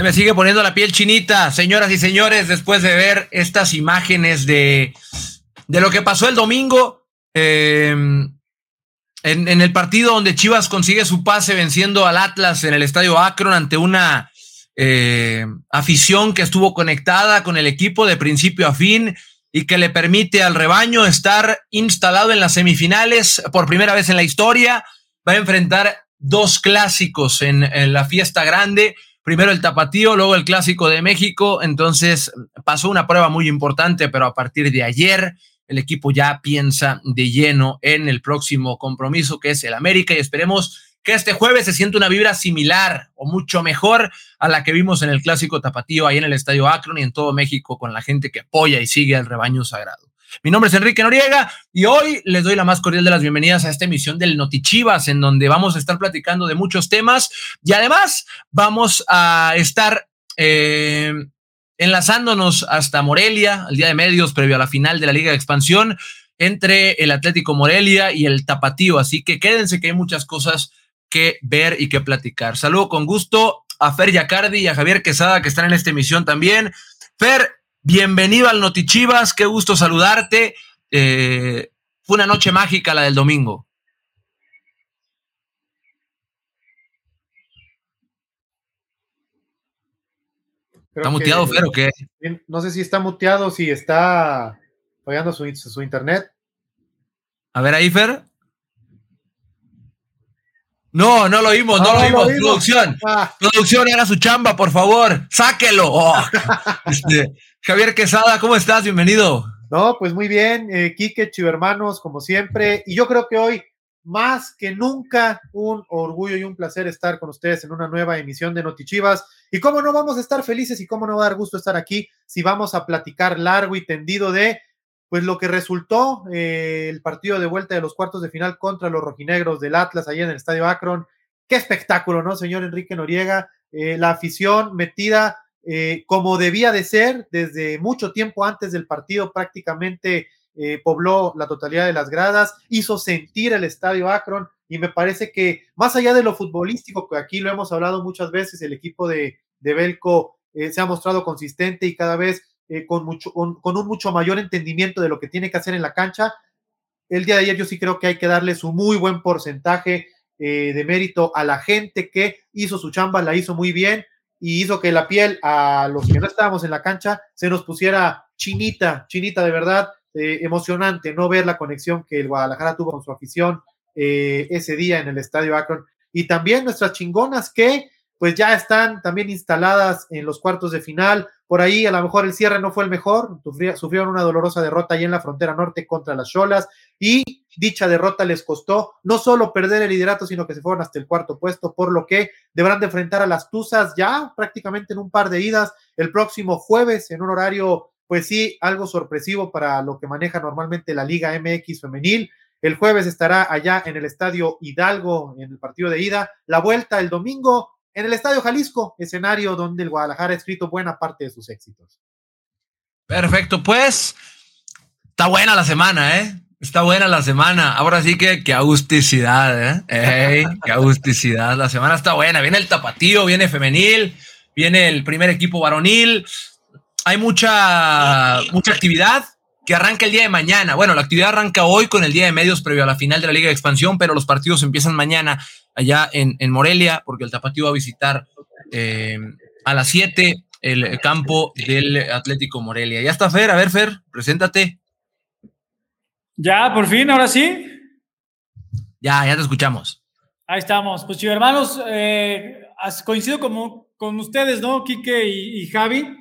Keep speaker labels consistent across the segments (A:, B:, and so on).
A: Se me sigue poniendo la piel chinita, señoras y señores, después de ver estas imágenes de, de lo que pasó el domingo eh, en, el partido donde Chivas consigue su pase venciendo al Atlas en el estadio Akron ante una eh, afición que estuvo conectada con el equipo de principio a fin y que le permite al rebaño estar instalado en las semifinales por primera vez en la historia. Va a enfrentar dos clásicos en la fiesta grande primero el tapatío, luego el clásico de México, entonces pasó una prueba muy importante, pero a partir de ayer el equipo ya piensa de lleno en el próximo compromiso que es el América y esperemos que este jueves se sienta una vibra similar o mucho mejor a la que vimos en el clásico tapatío ahí en el Estadio Akron y en todo México con la gente que apoya y sigue al rebaño sagrado. Mi nombre es Enrique Noriega y hoy les doy la más cordial de las bienvenidas a esta emisión del Notichivas, en donde vamos a estar platicando de muchos temas y además vamos a estar eh, enlazándonos hasta Morelia, al día de medios, previo a la final de la Liga de Expansión, entre el Atlético Morelia y el Tapatío. Así que quédense que hay muchas cosas que ver y que platicar. Saludo con gusto a Fer Yacardi y a Javier Quesada que están en esta emisión también. Fer, Bienvenido al Notichivas, qué gusto saludarte. Eh, fue una noche mágica la del domingo.
B: Creo ¿Está muteado, Fer, o qué? No sé si está muteado, si está fallando su, su internet.
A: A ver ahí, Fer. No, no lo vimos, no, lo, vimos. Producción, ah. producción, haga su chamba, por favor. Sáquelo. Oh. este, Javier Quesada, ¿cómo estás? Bienvenido.
B: No, pues muy bien, eh, Quique, Chivermanos, como siempre. Y yo creo que hoy, más que nunca, un orgullo y un placer estar con ustedes en una nueva emisión de Notichivas. Y cómo no vamos a estar felices y cómo no va a dar gusto estar aquí si vamos a platicar largo y tendido de pues lo que resultó eh, el partido de vuelta de los cuartos de final contra los rojinegros del Atlas allá en el Estadio Akron. Qué espectáculo, ¿no, señor Enrique Noriega? Eh, la afición metida eh, como debía de ser desde mucho tiempo antes del partido, prácticamente pobló la totalidad de las gradas, hizo sentir el Estadio Akron y me parece que más allá de lo futbolístico, que aquí lo hemos hablado muchas veces, el equipo de, de Belco se ha mostrado consistente y cada vez eh, con, mucho, con, un mucho mayor entendimiento de lo que tiene que hacer en la cancha. El día de ayer yo sí creo que hay que darle su muy buen porcentaje eh, de mérito a la gente que hizo su chamba, la hizo muy bien y hizo que la piel a los que no estábamos en la cancha se nos pusiera chinita, chinita de verdad, eh, emocionante no ver la conexión que el Guadalajara tuvo con su afición ese día en el Estadio Akron y también nuestras chingonas que pues ya están también instaladas en los cuartos de final, por ahí a lo mejor el cierre no fue el mejor, sufrieron una dolorosa derrota ahí en la frontera norte contra las Cholas y dicha derrota les costó no solo perder el liderato, sino que se fueron hasta el cuarto puesto, por lo que deberán de enfrentar a las Tuzas ya prácticamente en un par de idas el próximo jueves en un horario, pues sí, algo sorpresivo para lo que maneja normalmente la Liga MX femenil. El jueves estará allá en el Estadio Hidalgo en el partido de ida. La vuelta el domingo en el Estadio Jalisco, escenario donde el Guadalajara ha escrito buena parte de sus éxitos.
A: Perfecto, pues está buena la semana, ¿eh? Está buena la semana. Ahora sí que qué agusticidad, ¿eh? qué agusticidad. La semana está buena. Viene el tapatío, viene femenil, viene el primer equipo varonil. Hay mucha, mucha actividad que arranca el día de mañana. Bueno, la actividad arranca hoy con el día de medios previo a la final de la Liga de Expansión, pero los partidos empiezan mañana allá en, en Morelia, porque el Tapatío va a visitar eh, a las 7 el campo del Atlético Morelia. Ya está Fer, a ver Fer, preséntate.
C: Ya, por fin, ahora sí.
A: Ya, ya te escuchamos.
C: Ahí estamos. Pues hermanos, eh, coincido como, con ustedes, ¿no? Quique y, y Javi.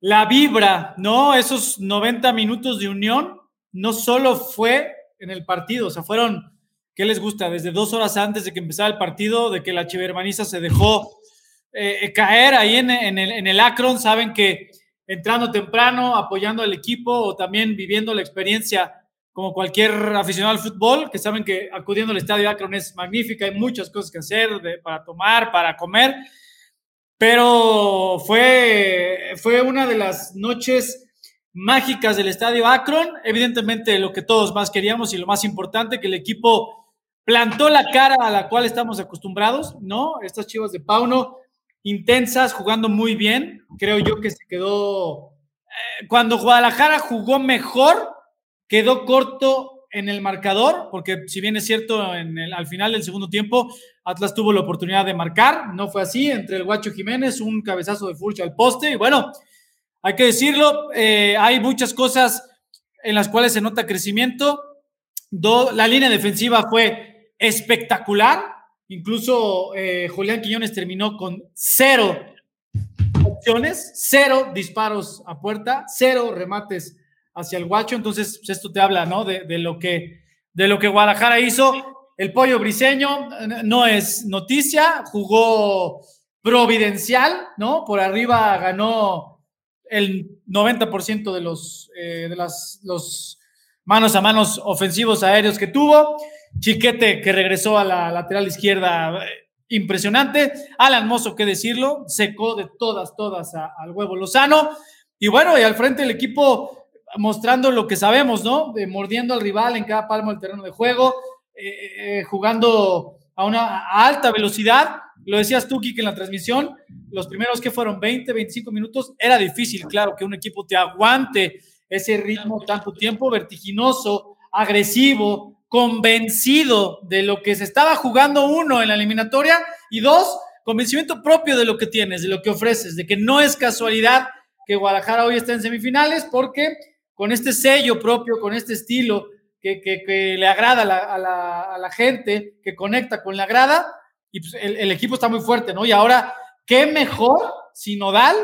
C: La vibra, ¿no? Esos 90 minutos de unión no solo fue en el partido, o sea, fueron ¿Qué les gusta? Desde dos horas antes de que empezara el partido, de que la chivermaniza se dejó eh, caer ahí en, el, en Akron, saben que entrando temprano, apoyando al equipo o también viviendo la experiencia como cualquier aficionado al fútbol, que saben que acudiendo al estadio Akron es magnífica, hay muchas cosas que hacer para tomar, para comer, pero fue, fue una de las noches mágicas del estadio Akron, evidentemente lo que todos más queríamos y lo más importante, que el equipo plantó la cara a la cual estamos acostumbrados, ¿no? Estas chivas de Pauno intensas, jugando muy bien. Creo yo que se quedó. Eh, cuando Guadalajara jugó mejor, quedó corto en el marcador, porque si bien es cierto, en el, al final del segundo tiempo, Atlas tuvo la oportunidad de marcar, no fue así, entre el Guacho Jiménez, un cabezazo de Furch al poste, y bueno, hay que decirlo, eh, hay muchas cosas en las cuales se nota crecimiento. la línea defensiva fue espectacular, incluso eh, Julián Quiñones terminó con cero opciones, cero disparos a puerta, cero remates hacia el guacho. Entonces, pues, esto te habla, ¿no? De, lo que, de lo que Guadalajara hizo. El pollo briseño no es noticia, jugó providencial, ¿no? Por arriba ganó el 90% de los, eh, de las, los manos a manos ofensivos aéreos que tuvo. Chiquete que regresó a la lateral izquierda, eh, impresionante. Alan Mozo, qué decirlo, secó de todas, todas al huevo Lozano. Y bueno, y al frente del equipo mostrando lo que sabemos, ¿no? Mordiendo al rival en cada palmo del terreno de juego, eh, eh, jugando a una alta velocidad. Lo decías tú, Kike, en la transmisión, los primeros que fueron 20, 25 minutos, era difícil, claro, que un equipo te aguante ese ritmo tanto tiempo, vertiginoso, agresivo, convencido de lo que se estaba jugando uno en la eliminatoria y dos, convencimiento propio de lo que tienes, de lo que ofreces, de que no es casualidad que Guadalajara hoy está en semifinales porque con este sello propio, con este estilo que, le agrada a la, gente, que conecta con la grada, y pues el, equipo está muy fuerte, ¿no? Y ahora, ¿qué mejor si Nodal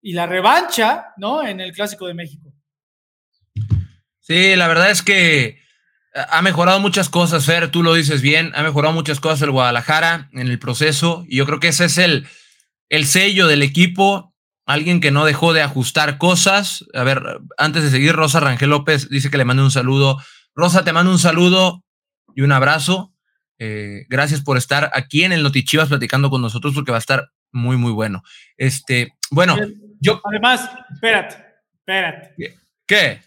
C: y la revancha, ¿no? En el Clásico de México.
A: Sí, la verdad es que ha mejorado muchas cosas, Fer, tú lo dices bien, ha mejorado muchas cosas el Guadalajara en el proceso, y yo creo que ese es el, el sello del equipo alguien que no dejó de ajustar cosas. A ver, antes de seguir, Rosa Rangel López dice que le mande un saludo. Rosa, te mando un saludo y un abrazo. Eh, gracias por estar aquí en el Notichivas platicando con nosotros porque va a estar muy, muy bueno. Este, bueno, yo.
C: Además, espérate, espérate.
A: ¿Qué?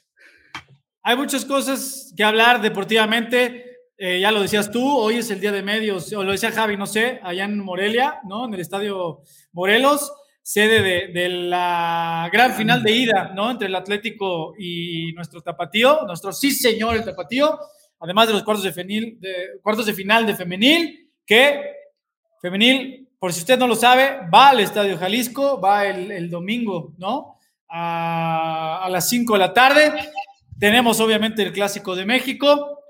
C: Hay muchas cosas que hablar deportivamente. Eh, ya lo decías tú, hoy es el día de medios, o lo decía Javi, no sé, allá en Morelia, ¿no? En el estadio Morelos sede de, la gran final de ida, ¿no? Entre el Atlético y nuestro Tapatío, nuestro sí señor el Tapatío, además de los cuartos de, femenil, de, cuartos de final de femenil, que femenil, por si usted no lo sabe, va al Estadio Jalisco, va el, domingo, ¿no? A, a las 5 de la tarde. Tenemos obviamente el Clásico de México.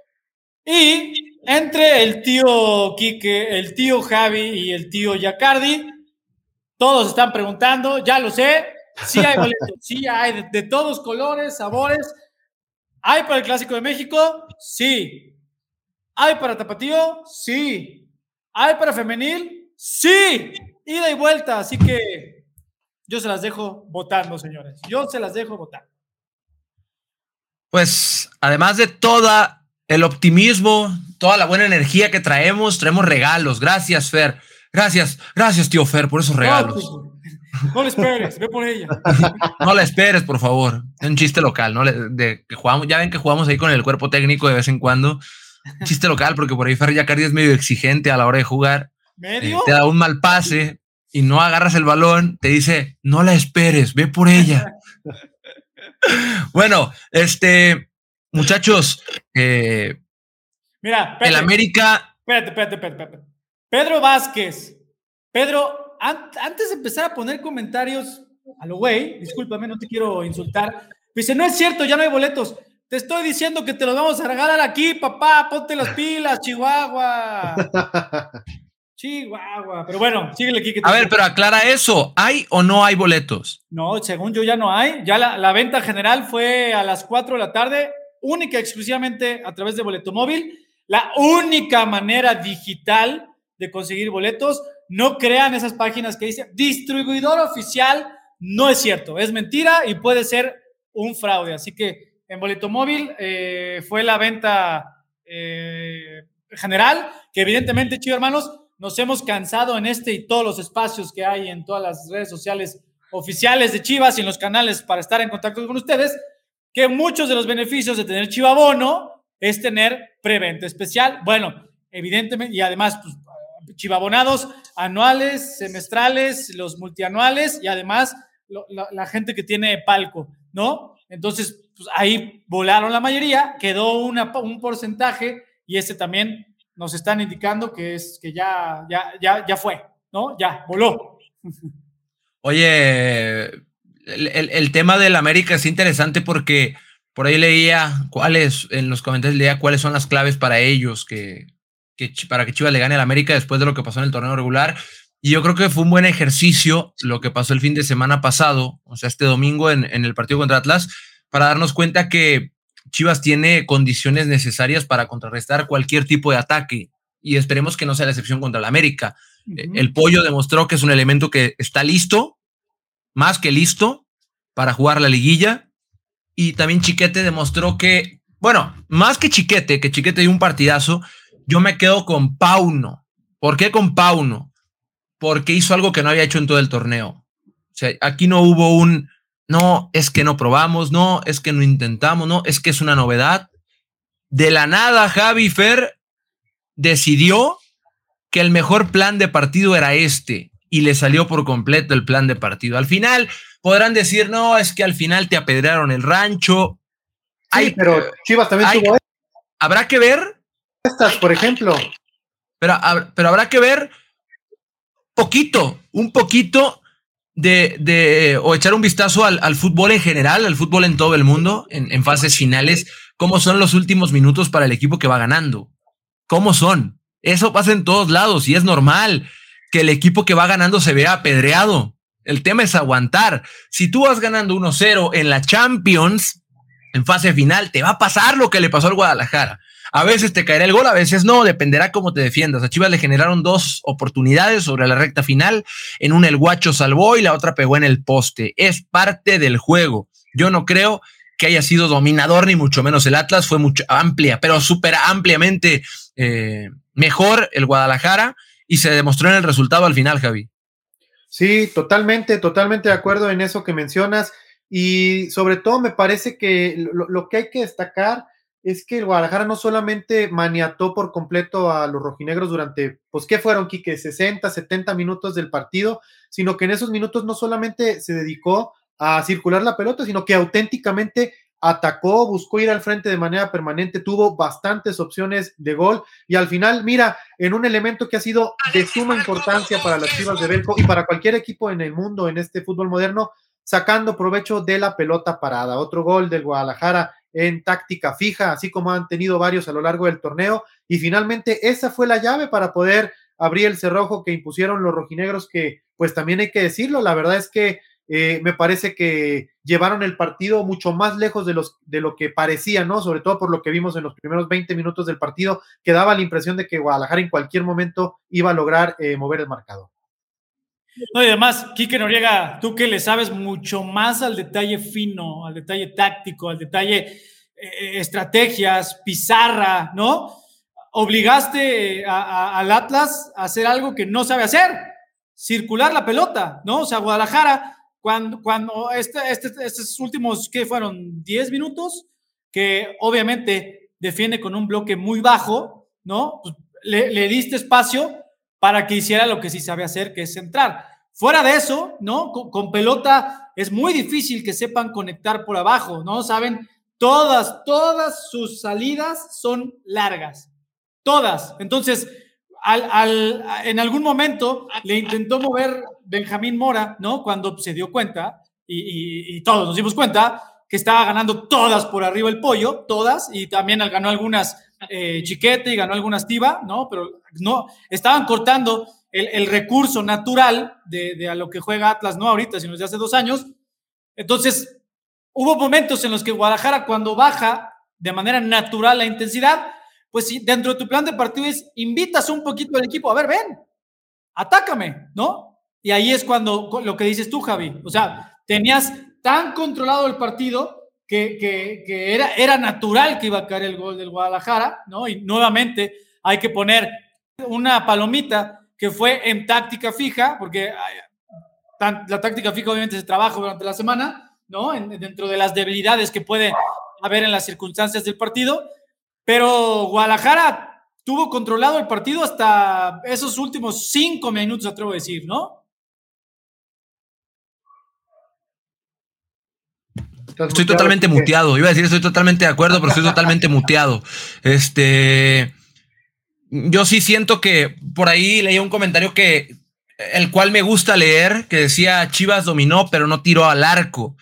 C: Y entre el tío Quique, el tío Javi y el tío Yacardi, todos están preguntando, ya lo sé. Sí hay boletos, sí hay de, todos colores, sabores. ¿Hay para el Clásico de México? Sí. ¿Hay para Tapatío? Sí. ¿Hay para Femenil? Sí. Ida y vuelta. Así que yo se las dejo votando, señores. Yo se las dejo votar.
A: Pues además de toda el optimismo, toda la buena energía que traemos, traemos regalos. Gracias, Fer. Gracias, gracias, tío Fer, por esos regalos.
C: No, le esperes, ve por ella.
A: no la esperes, por favor. Es un chiste local, ¿no? De que jugamos, ya ven que jugamos ahí con el cuerpo técnico de vez en cuando. chiste local, porque por ahí Fer Yacardi es medio exigente a la hora de jugar.
C: ¿Medio?
A: Eh, te da un mal pase y no agarras el balón, te dice, no la esperes, ve por ella. bueno, este, muchachos, eh,
C: Mira,
A: el América.
C: Espérate, espérate, espérate, espérate. Pedro Vázquez. Pedro, antes de empezar a poner comentarios a lo güey, discúlpame, no te quiero insultar. Dice, no es cierto, ya no hay boletos. Te estoy diciendo que te los vamos a regalar aquí, papá. Ponte las pilas, Chihuahua. Chihuahua. Pero bueno, síguele aquí.
A: a ver, pero aclara eso. ¿Hay o no hay boletos?
C: No, según yo ya no hay. Ya la, la venta general fue a las 4 de la tarde, única y exclusivamente a través de boleto móvil. La única manera digital de conseguir boletos. No crean esas páginas que dicen distribuidor oficial. No es cierto, es mentira y puede ser un fraude. Así que en boleto móvil eh, fue la venta eh, general, que evidentemente, chicos hermanos, nos hemos cansado en este y todos los espacios que hay en todas las redes sociales oficiales de Chivas y en los canales para estar en contacto con ustedes, que muchos de los beneficios de tener Chivabono es tener preventa especial. Bueno, evidentemente, y además, pues, chivabonados anuales, semestrales, los multianuales y además la, gente que tiene palco, ¿no? Entonces, pues ahí volaron la mayoría, quedó un porcentaje y ese también nos están indicando que es que ya, ya, ya, ya fue, ¿no? Ya, voló.
A: Oye, el, el, tema del América es interesante porque por ahí leía cuáles, en los comentarios leía cuáles son las claves para ellos, que, que para que Chivas le gane al América después de lo que pasó en el torneo regular. Y yo creo que fue un buen ejercicio lo que pasó el fin de semana pasado, o sea, este domingo en, en el partido contra Atlas, para darnos cuenta que Chivas tiene condiciones necesarias para contrarrestar cualquier tipo de ataque y esperemos que no sea la excepción contra el América. El pollo demostró que es un elemento que está listo, más que listo, para jugar la liguilla. Y también Chiquete demostró que, bueno, más que Chiquete, que Chiquete dio un partidazo, yo me quedo con Pauno. ¿Por qué con Pauno? Porque hizo algo que no había hecho en todo el torneo. O sea, aquí no hubo un, no, es que no probamos, no, es que no intentamos, no, es que es una novedad. De la nada, Javi Fer decidió que el mejor plan de partido era este y le salió por completo el plan de partido. Al final podrán decir, no, es que al final te apedrearon el rancho.
B: Sí, pero Chivas también tuvo
A: Habrá que ver.
B: Estas, por ejemplo.
A: Pero, pero habrá que ver poquito, un poquito de, o echar un vistazo al, fútbol en general, al fútbol en todo el mundo, en, en, fases finales, cómo son los últimos minutos para el equipo que va ganando. ¿Cómo son? Eso pasa en todos lados y es normal que el equipo que va ganando se vea apedreado. El tema es aguantar. Si tú vas ganando 1-0 en la Champions, en fase final, te va a pasar lo que le pasó al Guadalajara. A veces te caerá el gol, a veces no, dependerá cómo te defiendas. A Chivas le generaron dos oportunidades sobre la recta final. En una el guacho salvó y la otra pegó en el poste. Es parte del juego. Yo no creo que haya sido dominador, ni mucho menos el Atlas, fue mucho amplia, pero súper ampliamente eh, mejor el Guadalajara y se demostró en el resultado al final, Javi.
B: Sí, totalmente, totalmente de acuerdo en eso que mencionas. Y sobre todo me parece que lo, lo que hay que destacar es que el Guadalajara no solamente maniató por completo a los rojinegros durante, pues, ¿qué fueron, Quique? 60, 70 minutos del partido, sino que en esos minutos no solamente se dedicó a circular la pelota, sino que auténticamente atacó, buscó ir al frente de manera permanente, tuvo bastantes opciones de gol y al final, mira, en un elemento que ha sido de suma importancia para las Chivas de Belco y para cualquier equipo en el mundo en este fútbol moderno, sacando provecho de la pelota parada. Otro gol del Guadalajara en táctica fija, así como han tenido varios a lo largo del torneo. Y finalmente esa fue la llave para poder abrir el cerrojo que impusieron los rojinegros, que pues también hay que decirlo, la verdad es que eh, me parece que llevaron el partido mucho más lejos de, los, de lo que parecía, ¿no? Sobre todo por lo que vimos en los primeros 20 minutos del partido, que daba la impresión de que Guadalajara en cualquier momento iba a lograr eh, mover el marcador.
C: No, y además, Quique Noriega, tú que le sabes mucho más al detalle fino, al detalle táctico, al detalle eh, eh, estrategias, pizarra, ¿no? Obligaste al Atlas a hacer algo que no sabe hacer, circular la pelota, ¿no? O sea, Guadalajara, cuando, cuando este, este, estos últimos, ¿qué fueron? 10 minutos, que obviamente defiende con un bloque muy bajo, ¿no? Pues, le diste espacio para que hiciera lo que sí sabe hacer, que es centrar. Fuera de eso, ¿no? Con, pelota es muy difícil que sepan conectar por abajo, ¿no? Saben, todas, todas sus salidas son largas, todas. Entonces, al, en algún momento le intentó mover Benjamín Mora, ¿no? Cuando se dio cuenta, y, y todos nos dimos cuenta, que estaba ganando todas por arriba el pollo, todas, y también ganó algunas eh, Chiquete y ganó algunas Tiva, ¿no? Pero no, estaban cortando el, recurso natural de, a lo que juega Atlas, no ahorita, sino desde hace dos años. Entonces, hubo momentos en los que Guadalajara, cuando baja de manera natural la intensidad, pues si dentro de tu plan de partido es, invitas un poquito al equipo, a ver, ven, atácame, ¿no? Y ahí es cuando lo que dices tú, Javi, o sea, tenías tan controlado el partido que, era, era natural que iba a caer el gol del Guadalajara, ¿no? Y nuevamente hay que poner una palomita que fue en táctica fija, porque la táctica fija obviamente se trabaja durante la semana, ¿no? dentro de las debilidades que puede haber en las circunstancias del partido, pero Guadalajara tuvo controlado el partido hasta esos últimos cinco minutos, atrevo a decir, ¿no?
A: Estoy totalmente muteado. Iba a decir, estoy totalmente de acuerdo, pero estoy totalmente muteado. Este. Yo sí siento que por ahí leí un comentario que. El cual me gusta leer, que decía Chivas dominó, pero no tiró al arco.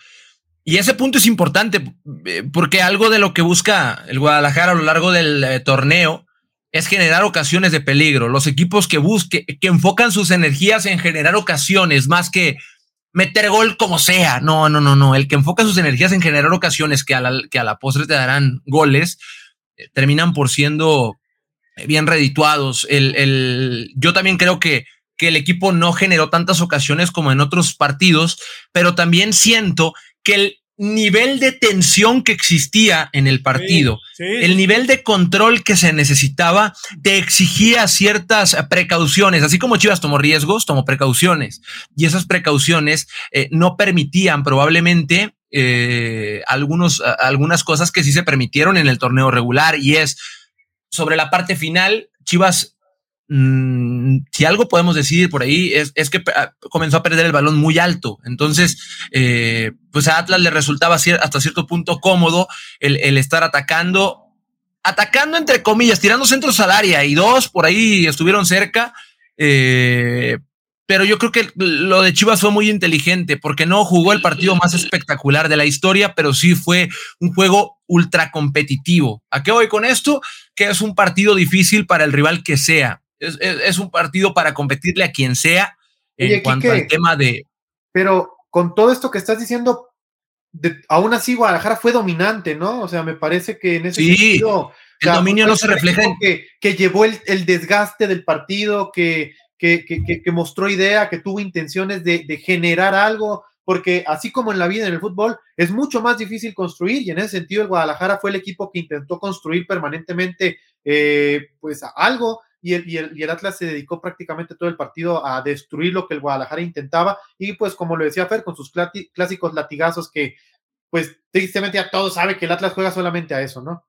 A: Y ese punto es importante, eh, porque algo de lo que busca el Guadalajara a lo largo del eh, torneo es generar ocasiones de peligro. Los equipos que busquen, que enfocan sus energías en generar ocasiones más que meter gol como sea. No, no, no, no. El que enfoca sus energías en generar ocasiones que a la, que a la postre te darán goles, eh, terminan por siendo bien redituados. El, yo también creo que, que el equipo no generó tantas ocasiones como en otros partidos, pero también siento que el nivel de tensión que existía en el partido, el nivel de control que se necesitaba, te exigía ciertas precauciones, así como Chivas tomó riesgos, tomó precauciones, y esas precauciones eh, no permitían probablemente eh, algunos, algunas cosas que sí se permitieron en el torneo regular, y es sobre la parte final, Chivas Mm, si algo podemos decir por ahí es, que ah, comenzó a perder el balón muy alto. Entonces, eh, pues a Atlas le resultaba hasta cierto punto cómodo el, estar atacando, atacando entre comillas, tirando centros al área y dos por ahí estuvieron cerca. Eh, pero yo creo que lo de Chivas fue muy inteligente porque no jugó el partido más espectacular de la historia, pero sí fue un juego ultra competitivo. ¿A qué voy con esto? Que es un partido difícil para el rival que sea es, un partido para competirle a quien sea en cuanto al tema de.
B: Pero con todo esto que estás diciendo, aún así Guadalajara fue dominante, ¿no? O sea, me parece que en ese sentido.
A: El dominio no se refleja en.
B: Que, que llevó el, desgaste del partido, que, que, que, mostró idea, que tuvo intenciones de, de, generar algo, porque así como en la vida, en el fútbol, es mucho más difícil construir y en ese sentido el Guadalajara fue el equipo que intentó construir permanentemente eh, pues algo y el, Atlas se dedicó prácticamente todo el partido a destruir lo que el Guadalajara intentaba y pues como lo decía Fer, con sus clásicos latigazos que pues tristemente ya todos saben que el Atlas juega solamente a eso, ¿no?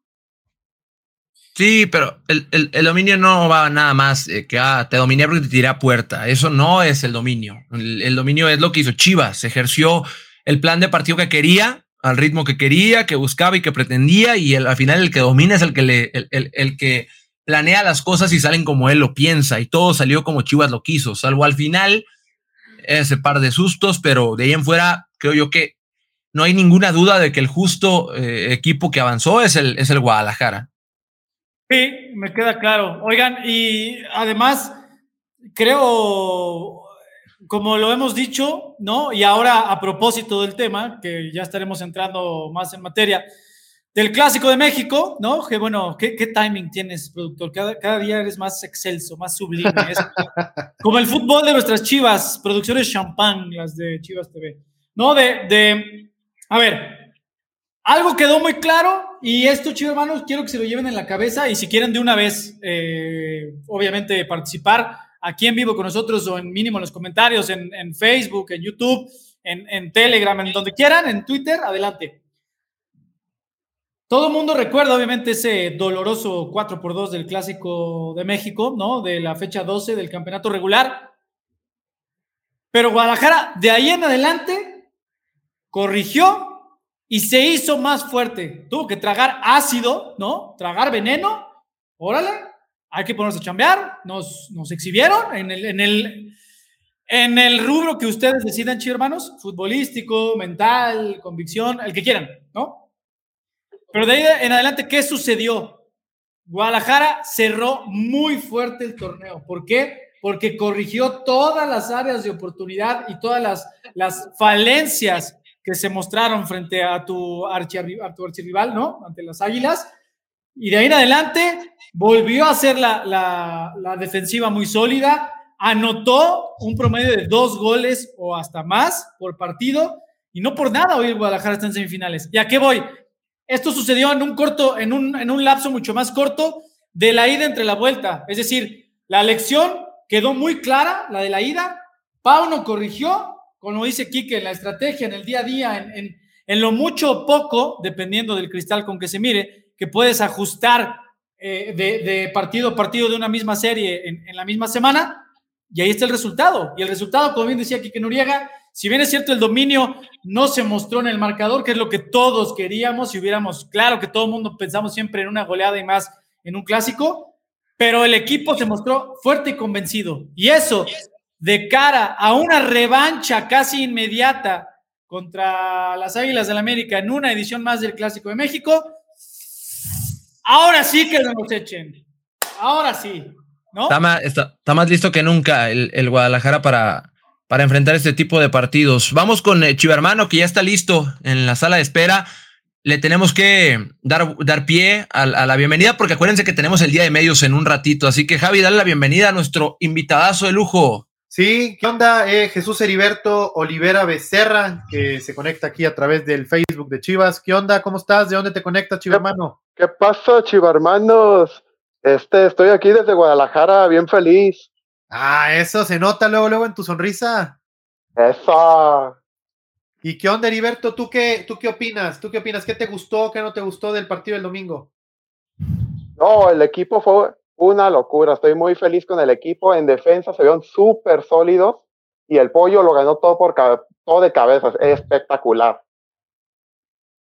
A: Sí, pero el, dominio no va nada más que ah, te dominé porque te tiré a puerta. Eso no es el dominio. El, dominio es lo que hizo Chivas. Ejerció el plan de partido que quería, al ritmo que quería, que buscaba y que pretendía, y al final el que domina es el que le, el que planea las cosas y salen como él lo piensa y todo salió como Chivas lo quiso, salvo al final ese par de sustos, pero de ahí en fuera creo yo que no hay ninguna duda de que el justo eh, equipo que avanzó es el, es el Guadalajara.
C: Sí, me queda claro. Oigan, y además creo, como lo hemos dicho, ¿no? Y ahora a propósito del tema, que ya estaremos entrando más en materia, del Clásico de México, ¿no? Que bueno, ¿qué, timing tienes, productor? Cada, día eres más excelso, más sublime. como el fútbol de nuestras chivas, producciones champán, las de Chivas TV. No, de, de, a ver, algo quedó muy claro y esto, chicos hermanos, quiero que se lo lleven en la cabeza y si quieren de una vez, eh, obviamente, participar aquí en vivo con nosotros o en mínimo en los comentarios, en, en Facebook, en YouTube, en, en Telegram, en donde quieran, en Twitter, adelante. Todo el mundo recuerda, obviamente, ese doloroso 4 por 2 del Clásico de México, ¿no? De la fecha 12 del campeonato regular. Pero Guadalajara, de ahí en adelante, corrigió y se hizo más fuerte. Tuvo que tragar ácido, ¿no? Tragar veneno. Órale, hay que ponerse a chambear. Nos, nos exhibieron en el, en, el, en el rubro que ustedes decidan, chicos hermanos, futbolístico, mental, convicción, el que quieran, ¿no? Pero de ahí en adelante, ¿qué sucedió? Guadalajara cerró muy fuerte el torneo. ¿Por qué? Porque corrigió todas las áreas de oportunidad y todas las, falencias que se mostraron frente a tu, archirrival, ¿no? Ante las Águilas. Y de ahí en adelante volvió a ser la, defensiva muy sólida, anotó un promedio de dos goles o hasta más por partido, y no por nada hoy Guadalajara está en semifinales. ¿Y a qué voy? Esto sucedió en un corto, en un, en un lapso mucho más corto de la ida entre la vuelta. Es decir, la lección quedó muy clara, la de la ida. Pauno corrigió, como dice Quique, en la estrategia, en el día a día, en, en, lo mucho o poco, dependiendo del cristal con que se mire, que puedes ajustar eh, de, partido a partido de una misma serie en, la misma semana, y ahí está el resultado. Y el resultado, como bien decía Kike Noriega, si bien es cierto el dominio no se mostró en el marcador, que es lo que todos queríamos, si hubiéramos, claro que todo el mundo pensamos siempre en una goleada y más en un clásico, pero el equipo se mostró fuerte y convencido. Y eso, de cara a una revancha casi inmediata contra las Águilas del la América en una edición más del Clásico de México, ahora sí que nos echen. Ahora sí. ¿no?
A: Está, más, está, más listo que nunca el, Guadalajara para, para enfrentar este tipo de partidos. Vamos con eh, Chivermano, que ya está listo en la sala de espera le tenemos que dar, dar pie a, la bienvenida, porque acuérdense que tenemos el día de medios en un ratito. Así que, Javi, dale la bienvenida a nuestro invitadazo de lujo.
B: Sí, ¿qué onda? Eh, Jesús Heriberto Olivera Becerra, que se conecta aquí a través del Facebook de Chivas. ¿Qué onda? ¿Cómo estás? ¿De dónde te conectas, Chivarmano?
D: ¿Qué pasa, Chivarmanos? Este, estoy aquí desde Guadalajara, bien feliz.
B: Ah, eso se nota luego, luego en tu sonrisa.
D: Eso.
B: ¿Y qué onda, Heriberto? ¿Tú qué, ¿Tú qué opinas? ¿Tú qué opinas? ¿Qué te gustó, qué no te gustó del partido del domingo?
D: No, el equipo fue una locura. Estoy muy feliz con el equipo. En defensa se vieron súper sólidos y el pollo lo ganó todo, por, todo de cabezas. espectacular.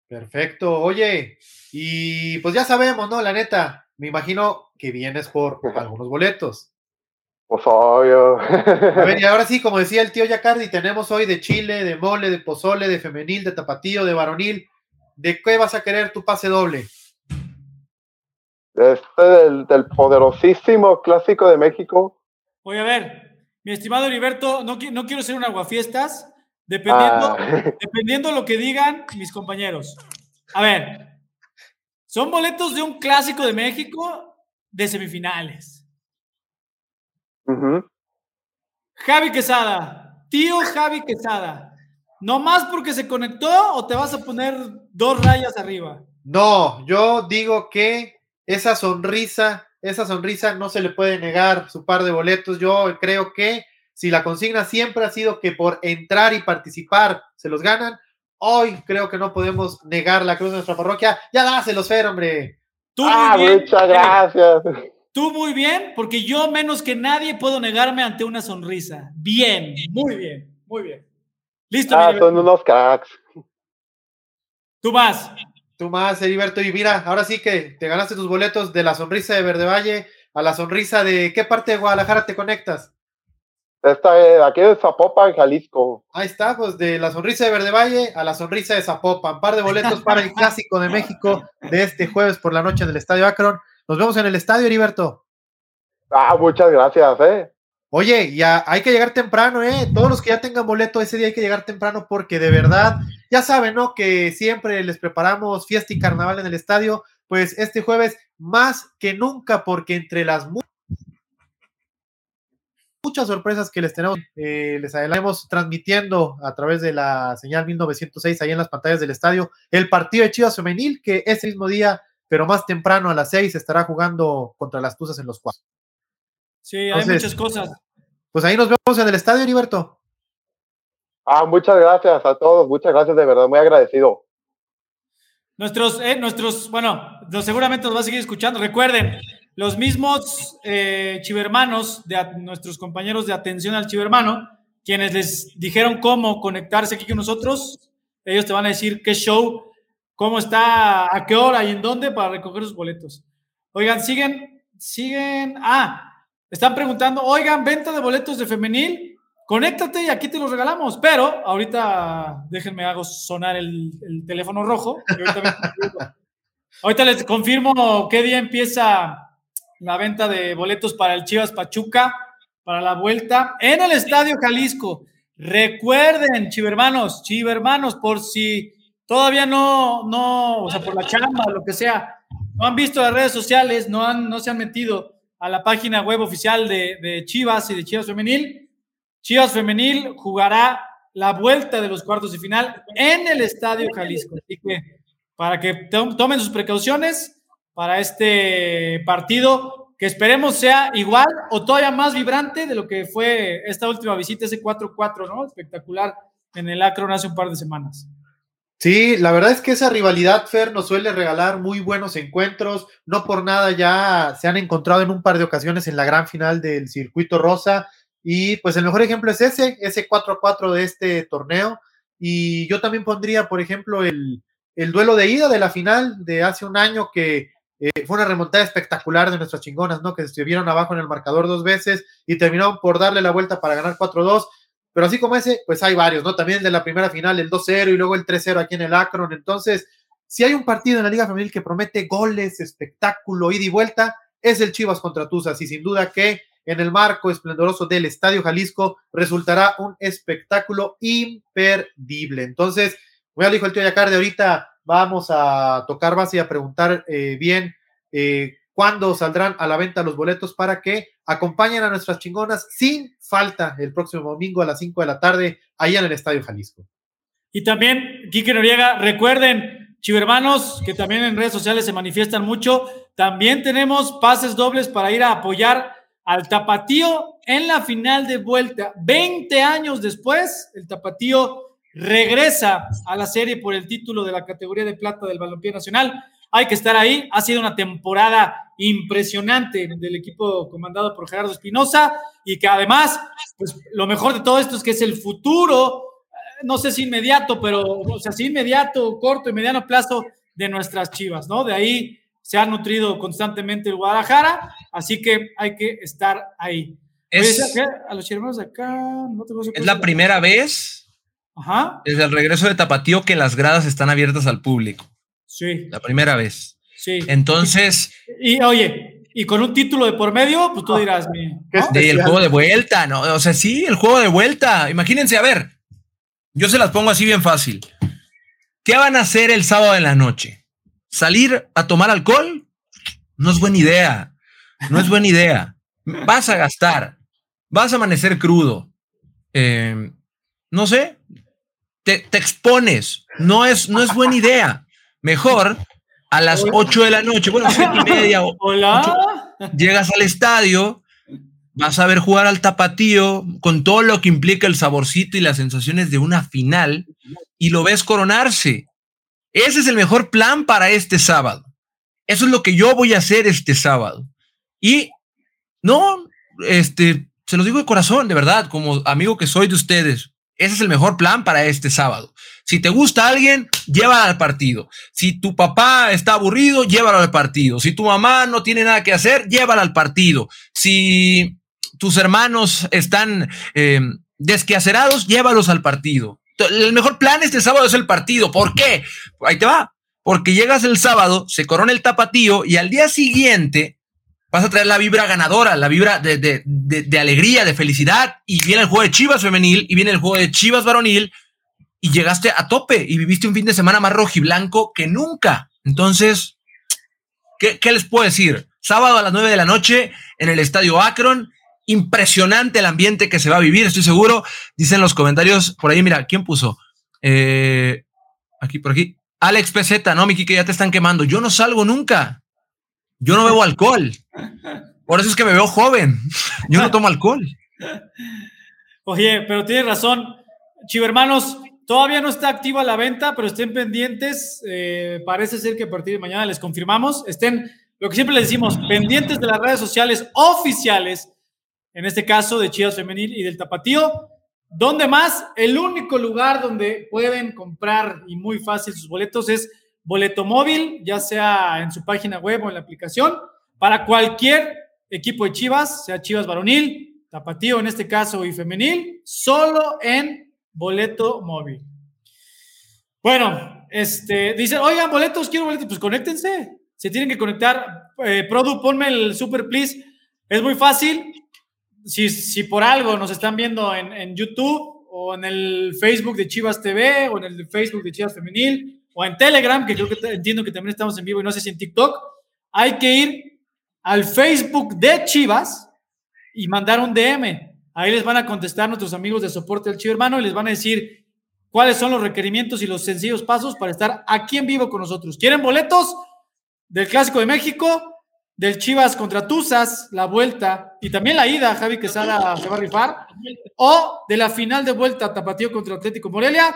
B: Perfecto. Oye, y pues ya sabemos, ¿no? La neta, me imagino que vienes por algunos boletos.
D: Pues obvio.
B: A ver, y ahora sí, como decía el tío Yacardi, tenemos hoy de chile, de mole, de pozole, de femenil, de tapatío, de varonil. ¿De qué vas a querer tu pase doble?
D: Este del, poderosísimo clásico de México.
C: Voy a ver, mi estimado Heriberto, no, no quiero ser un aguafiestas, dependiendo, ah. dependiendo lo que digan mis compañeros. A ver, son boletos de un clásico de México de semifinales. Javi Quesada, tío Javi Quesada, ¿no más porque se conectó o te vas a poner dos rayas arriba?
B: No, yo digo que esa sonrisa, esa sonrisa no se le puede negar su par de boletos. Yo creo que si la consigna siempre ha sido que por entrar y participar se los ganan, hoy creo que no podemos negar la cruz de nuestra parroquia. Ya dáselos, Fer, hombre.
D: ah, muchas gracias.
C: Tú muy bien, porque yo menos que nadie puedo negarme ante una sonrisa. Bien, muy bien, muy bien. Listo.
D: Ah, son unos cracks.
C: Tú más.
B: Tú más, Heriberto. Y mira, ahora sí que te ganaste tus boletos de la sonrisa de Verde Valle a la sonrisa de qué parte de Guadalajara te conectas.
D: Esta es aquí de Zapopan, Jalisco.
B: Ahí está, pues de la sonrisa de Verde Valle a la sonrisa de Zapopan. Par de boletos para el clásico de México de este jueves por la noche en el Estadio Akron. Nos vemos en el estadio, Heriberto.
D: Ah, muchas gracias, eh.
B: Oye, ya hay que llegar temprano, ¿eh? Todos los que ya tengan boleto ese día hay que llegar temprano porque de verdad, ya saben, ¿no? Que siempre les preparamos fiesta y carnaval en el estadio. Pues este jueves, más que nunca, porque entre las muchas sorpresas que les tenemos, eh, les adelantamos transmitiendo a través de la señal 1906 ahí en las pantallas del estadio el partido de Chivas Femenil, que ese mismo día pero más temprano a las seis estará jugando contra las Tuzas en los cuatro.
C: Sí, hay muchas cosas.
B: Pues ahí nos vemos en el estadio, Heriberto.
D: Ah, muchas gracias a todos, muchas gracias de verdad, muy agradecido.
C: Nuestros, eh, nuestros, bueno, seguramente nos va a seguir escuchando. Recuerden, los mismos eh, chivermanos, de nuestros compañeros de atención al chivermano, quienes les dijeron cómo conectarse aquí con nosotros, ellos te van a decir qué show cómo está, a qué hora y en dónde para recoger sus boletos. Oigan, siguen, siguen, ah, están preguntando, oigan, venta de boletos de femenil, conéctate y aquí te los regalamos, pero ahorita déjenme hago sonar el, teléfono rojo. Ahorita, les confirmo qué día empieza la venta de boletos para el Chivas Pachuca, para la vuelta en el Estadio Jalisco. Recuerden, chivermanos, chivermanos, por si todavía no, no, o sea, por la chamba, lo que sea, no han visto las redes sociales, no, han, no se han metido a la página web oficial de, Chivas y de Chivas Femenil. Chivas Femenil jugará la vuelta de los cuartos de final en el Estadio Jalisco. Así que para que tomen sus precauciones para este partido, que esperemos sea igual o todavía más vibrante de lo que fue esta última visita, ese 4-4, ¿no? Espectacular en el Acron hace un par de semanas.
B: Sí, la verdad es que esa rivalidad, Fer, nos suele regalar muy buenos encuentros. No por nada ya se han encontrado en un par de ocasiones en la gran final del circuito rosa. Y pues el mejor ejemplo es ese, ese 4-4 de este torneo. Y yo también pondría, por ejemplo, el, el duelo de ida de la final de hace un año que eh, fue una remontada espectacular de nuestras chingonas, ¿no? Que estuvieron abajo en el marcador dos veces y terminaron por darle la vuelta para ganar 4-2. Pero así como ese, pues hay varios, ¿no? También de la primera final, el 2-0 y luego el 3-0 aquí en el Akron. Entonces, si hay un partido en la Liga Femenil que promete goles, espectáculo, ida y vuelta, es el Chivas contra Tuzas. Y sin duda que en el marco esplendoroso del Estadio Jalisco resultará un espectáculo imperdible. Entonces, voy a dijo el tío Yacarde, ahorita vamos a tocar base y a preguntar eh, bien eh, cuándo saldrán a la venta los boletos para que acompañen a nuestras chingonas sin falta el próximo domingo a las 5 de la tarde allá en el Estadio Jalisco.
C: Y también, Quique Noriega, recuerden, chivermanos, que también en redes sociales se manifiestan mucho, también tenemos pases dobles para ir a apoyar al Tapatío en la final de vuelta. 20 años después, el Tapatío regresa a la serie por el título de la categoría de plata del Balompié Nacional hay que estar ahí. Ha sido una temporada impresionante del equipo comandado por Gerardo Espinosa y que además, pues lo mejor de todo esto es que es el futuro, eh, no sé si inmediato, pero o sea, si inmediato, corto y mediano plazo de nuestras chivas, ¿no? De ahí se ha nutrido constantemente el Guadalajara, así que hay que estar ahí.
A: Es,
C: a los de acá, no
A: es la primera vez desde el regreso de Tapatío que las gradas están abiertas al público.
C: Sí.
A: La primera vez.
C: Sí.
A: Entonces.
C: Y, oye, y con un título de por medio, pues tú dirás, mi,
A: el juego de vuelta, ¿no? O sea, sí, el juego de vuelta. Imagínense, a ver, yo se las pongo así bien fácil. ¿Qué van a hacer el sábado en la noche? ¿Salir a tomar alcohol? No es buena idea. No es buena idea. Vas a gastar. Vas a amanecer crudo. Eh, no sé. Te, te, expones. No es, no es buena idea. Mejor a las 8 de la noche, bueno, 7 y media.
C: Hola.
A: llegas al estadio, vas a ver jugar al tapatío con todo lo que implica el saborcito y las sensaciones de una final y lo ves coronarse. Ese es el mejor plan para este sábado. Eso es lo que yo voy a hacer este sábado. Y no, este, se lo digo de corazón, de verdad, como amigo que soy de ustedes. Ese es el mejor plan para este sábado. Si te gusta alguien, llévala al partido. Si tu papá está aburrido, llévalo al partido. Si tu mamá no tiene nada que hacer, llévala al partido. Si tus hermanos están eh, desquacerados, llévalos al partido. El mejor plan este sábado es el partido. ¿Por qué? Ahí te va. Porque llegas el sábado, se corona el tapatío y al día siguiente vas a traer la vibra ganadora, la vibra de, alegría, de felicidad, y viene el juego de Chivas femenil, y viene el juego de Chivas varonil, llegaste a tope, y viviste un fin de semana más rojiblanco que nunca. Entonces, ¿qué, les puedo decir? Sábado a las 9 de la noche en el Estadio Akron, impresionante el ambiente que se va a vivir, estoy seguro. Dicen los comentarios, por ahí, mira, ¿quién puso? Eh, aquí, por aquí. Alex PZ, no, Miki, que ya te están quemando. Yo no salgo nunca. Yo no bebo alcohol. Por eso es que me veo joven. Yo no tomo alcohol.
C: Oye, pero tienes razón. Chivermanos, todavía no está activa la venta, pero estén pendientes. Eh, parece ser que a partir de mañana les confirmamos. Estén, lo que siempre les decimos, pendientes de las redes sociales oficiales, en este caso de Chivas Femenil y del Tapatío. ¿Dónde más? El único lugar donde pueden comprar y muy fácil sus boletos es boleto móvil, ya sea en su página web o en la aplicación, para cualquier equipo de Chivas, sea Chivas varonil, tapatío en este caso y femenil, solo en boleto móvil. Bueno, este, dicen, oigan, boletos, quiero boletos, pues conéctense. Se tienen que conectar. Eh, Produ, ponme el super please. Es muy fácil. Si, si por algo nos están viendo en, en YouTube o en el Facebook de Chivas TV o en el Facebook de Chivas Femenil o en Telegram, que creo que entiendo que también estamos en vivo y no sé si en TikTok, hay que ir al Facebook de Chivas y mandar un DM. Ahí les van a contestar nuestros amigos de soporte del Chivo Hermano y les van a decir cuáles son los requerimientos y los sencillos pasos para estar aquí en vivo con nosotros. ¿Quieren boletos del Clásico de México? Del Chivas contra Tuzas, la vuelta, y también la ida, Javi Quesada se va a rifar, o de la final de vuelta Tapatío contra Atlético Morelia,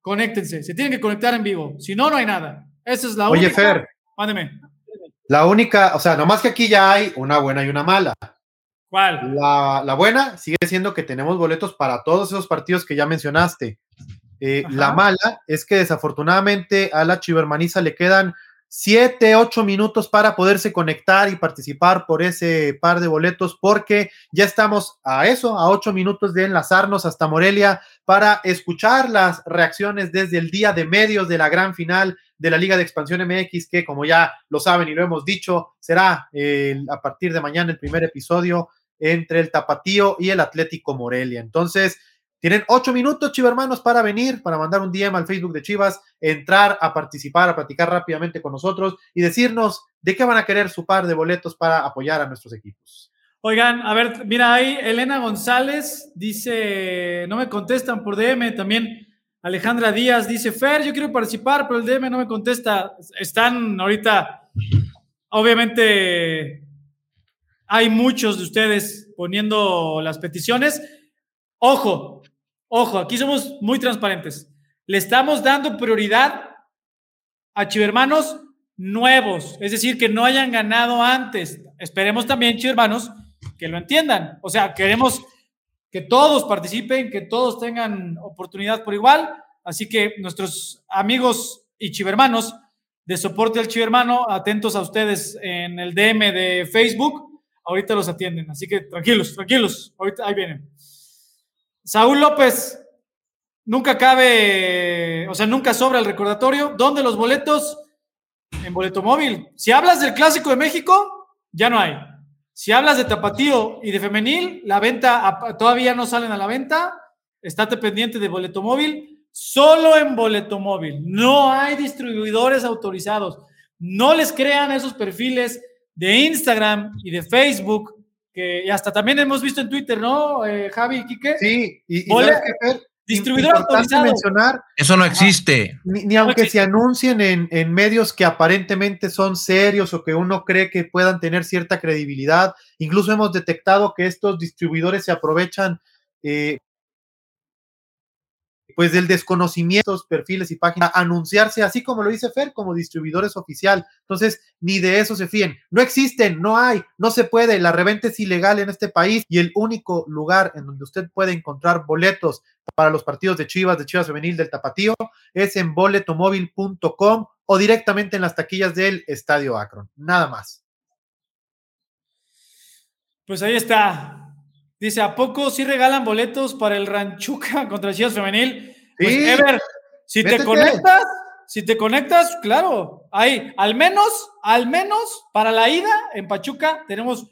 C: conéctense. Se tienen que conectar en vivo. Si no, no hay nada. Esa es la
B: Oye,
C: única.
B: Fer.
C: Mándeme.
B: La única, o sea, nomás que aquí ya hay una buena y una mala.
C: ¿Cuál?
B: La, la buena sigue siendo que tenemos boletos para todos esos partidos que ya mencionaste. Eh, la mala es que desafortunadamente a la Chivermaniza le quedan 7, 8 minutos para poderse conectar y participar por ese par de boletos porque ya estamos a eso, a 8 minutos de enlazarnos hasta Morelia para escuchar las reacciones desde el día de medios de la gran final de la Liga de Expansión MX, que como ya lo saben y lo hemos dicho, será eh, a partir de mañana el primer episodio entre el Tapatío y el Atlético Morelia. Entonces, tienen ocho minutos, chivermanos, para venir, para mandar un DM al Facebook de Chivas, entrar a participar, a platicar rápidamente con nosotros y decirnos de qué van a querer su par de boletos para apoyar a nuestros equipos.
C: Oigan, a ver, mira ahí, Elena González dice, no me contestan por DM, también Alejandra Díaz dice, Fer, yo quiero participar, pero el DM no me contesta. Están ahorita, obviamente, hay muchos de ustedes poniendo las peticiones. Ojo, ojo, aquí somos muy transparentes. Le estamos dando prioridad a chivermanos nuevos, es decir, que no hayan ganado antes. Esperemos también, chivermanos, que lo entiendan. O sea, queremos que todos participen, que todos tengan oportunidad por igual. Así que nuestros amigos y chivermanos de soporte al chivermano, atentos a ustedes en el DM de Facebook, ahorita los atienden. Así que tranquilos, tranquilos, ahorita ahí vienen. Saúl López, nunca cabe, o sea, nunca sobra el recordatorio. ¿Dónde los boletos? En boleto móvil. Si hablas del Clásico de México, ya no hay. Si hablas de tapatío y de femenil, la venta todavía no salen a la venta. Estate pendiente de boleto móvil. Solo en boleto móvil. No hay distribuidores autorizados. No les crean esos perfiles de Instagram y de Facebook que y hasta también hemos visto en Twitter, ¿no, eh, Javi y Quique?
B: Sí, y, y ¿sabes qué, Fer?
C: Distribuidor autorizado.
B: mencionar,
A: Eso no existe.
B: ni, ni aunque
C: existe.
B: se anuncien en, en medios que aparentemente son serios o que uno cree que puedan tener cierta credibilidad, incluso hemos detectado que estos distribuidores se aprovechan eh, pues del desconocimiento, de perfiles y páginas, anunciarse así como lo dice Fer, como distribuidores oficial. Entonces, ni de eso se fíen. No existen, no hay, no se puede. La reventa es ilegal en este país y el único lugar en donde usted puede encontrar boletos para los partidos de Chivas, de Chivas Femenil, del Tapatío, es en boletomóvil.com o directamente en las taquillas del Estadio Akron. Nada más.
C: Pues ahí está. Dice, ¿a poco sí regalan boletos para el Ranchuca contra Chivas Femenil? Pues,
B: Sí.
C: Ever, si
B: Métete.
C: te conectas, si te conectas, claro, ahí, al menos, al menos para la ida en Pachuca tenemos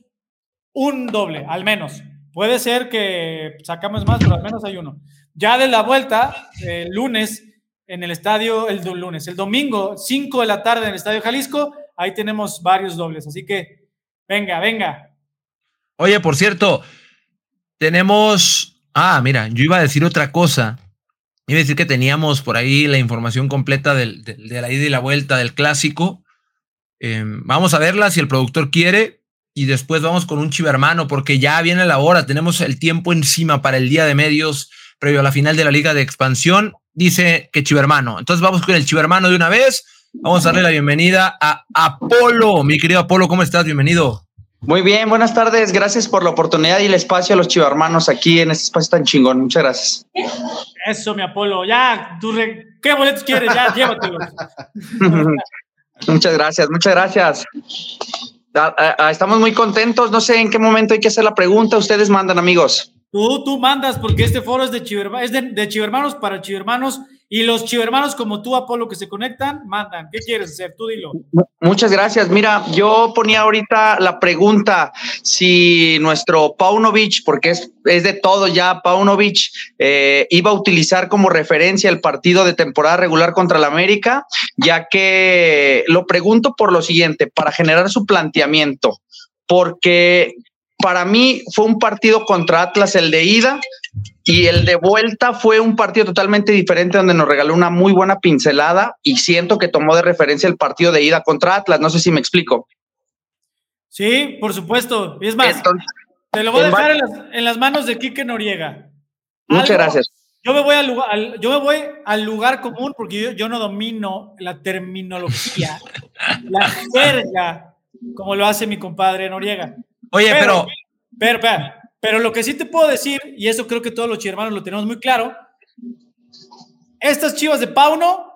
C: un doble, al menos. Puede ser que sacamos más, pero al menos hay uno. Ya de la vuelta, el lunes, en el estadio, el lunes, el domingo, 5 de la tarde en el Estadio Jalisco, ahí tenemos varios dobles. Así que, venga, venga.
A: Oye, por cierto, tenemos. Ah, mira, yo iba a decir otra cosa. Iba a decir que teníamos por ahí la información completa del- de, la ida y la vuelta del clásico. Eh, vamos a verla si el productor quiere. Y después vamos con un chivermano, porque ya viene la hora. Tenemos el tiempo encima para el día de medios previo a la final de la Liga de Expansión. Dice que chivermano. Entonces vamos con el chivermano de una vez. Vamos a darle la bienvenida a Apolo. Mi querido Apolo, ¿cómo estás? Bienvenido.
E: Muy bien, buenas tardes. Gracias por la oportunidad y el espacio a los chivarmanos aquí en este espacio tan chingón. Muchas gracias.
C: Eso, mi Apolo. Ya, tú re- ¿qué boletos quieres? Ya, llévatelos.
E: muchas gracias, muchas gracias. Ah, ah, ah, Estamos muy contentos. No sé en qué momento hay que hacer la pregunta. Ustedes mandan, amigos.
C: Tú, tú mandas porque este foro es de, chiverma- es de, de chivermanos para chivermanos y los chivermanos como tú, Apolo, que se conectan, mandan. ¿Qué quieres hacer? Tú dilo.
E: Muchas gracias. Mira, yo ponía ahorita la pregunta si nuestro Paunovic, porque es, es de todo ya, Paunovic eh, iba a utilizar como referencia el partido de temporada regular contra el América, ya que lo pregunto por lo siguiente, para generar su planteamiento, porque para mí fue un partido contra Atlas el de ida y el de vuelta fue un partido totalmente diferente donde nos regaló una muy buena pincelada y siento que tomó de referencia el partido de ida contra Atlas. No sé si me explico.
C: Sí, por supuesto. Y es más,
E: Entonces,
C: te lo voy a dejar en las, en las manos de Quique Noriega.
E: muchas
C: Algo-
E: gracias.
C: Yo me voy al lugar, yo me voy al lugar común porque yo, no domino la terminología, la jerga, como lo hace mi compadre Noriega.
A: Oye, pero.
C: Pero, pero, pero, lo que sí te puedo decir, y eso creo que todos los chivermanos lo tenemos muy claro, estas chivas de Pauno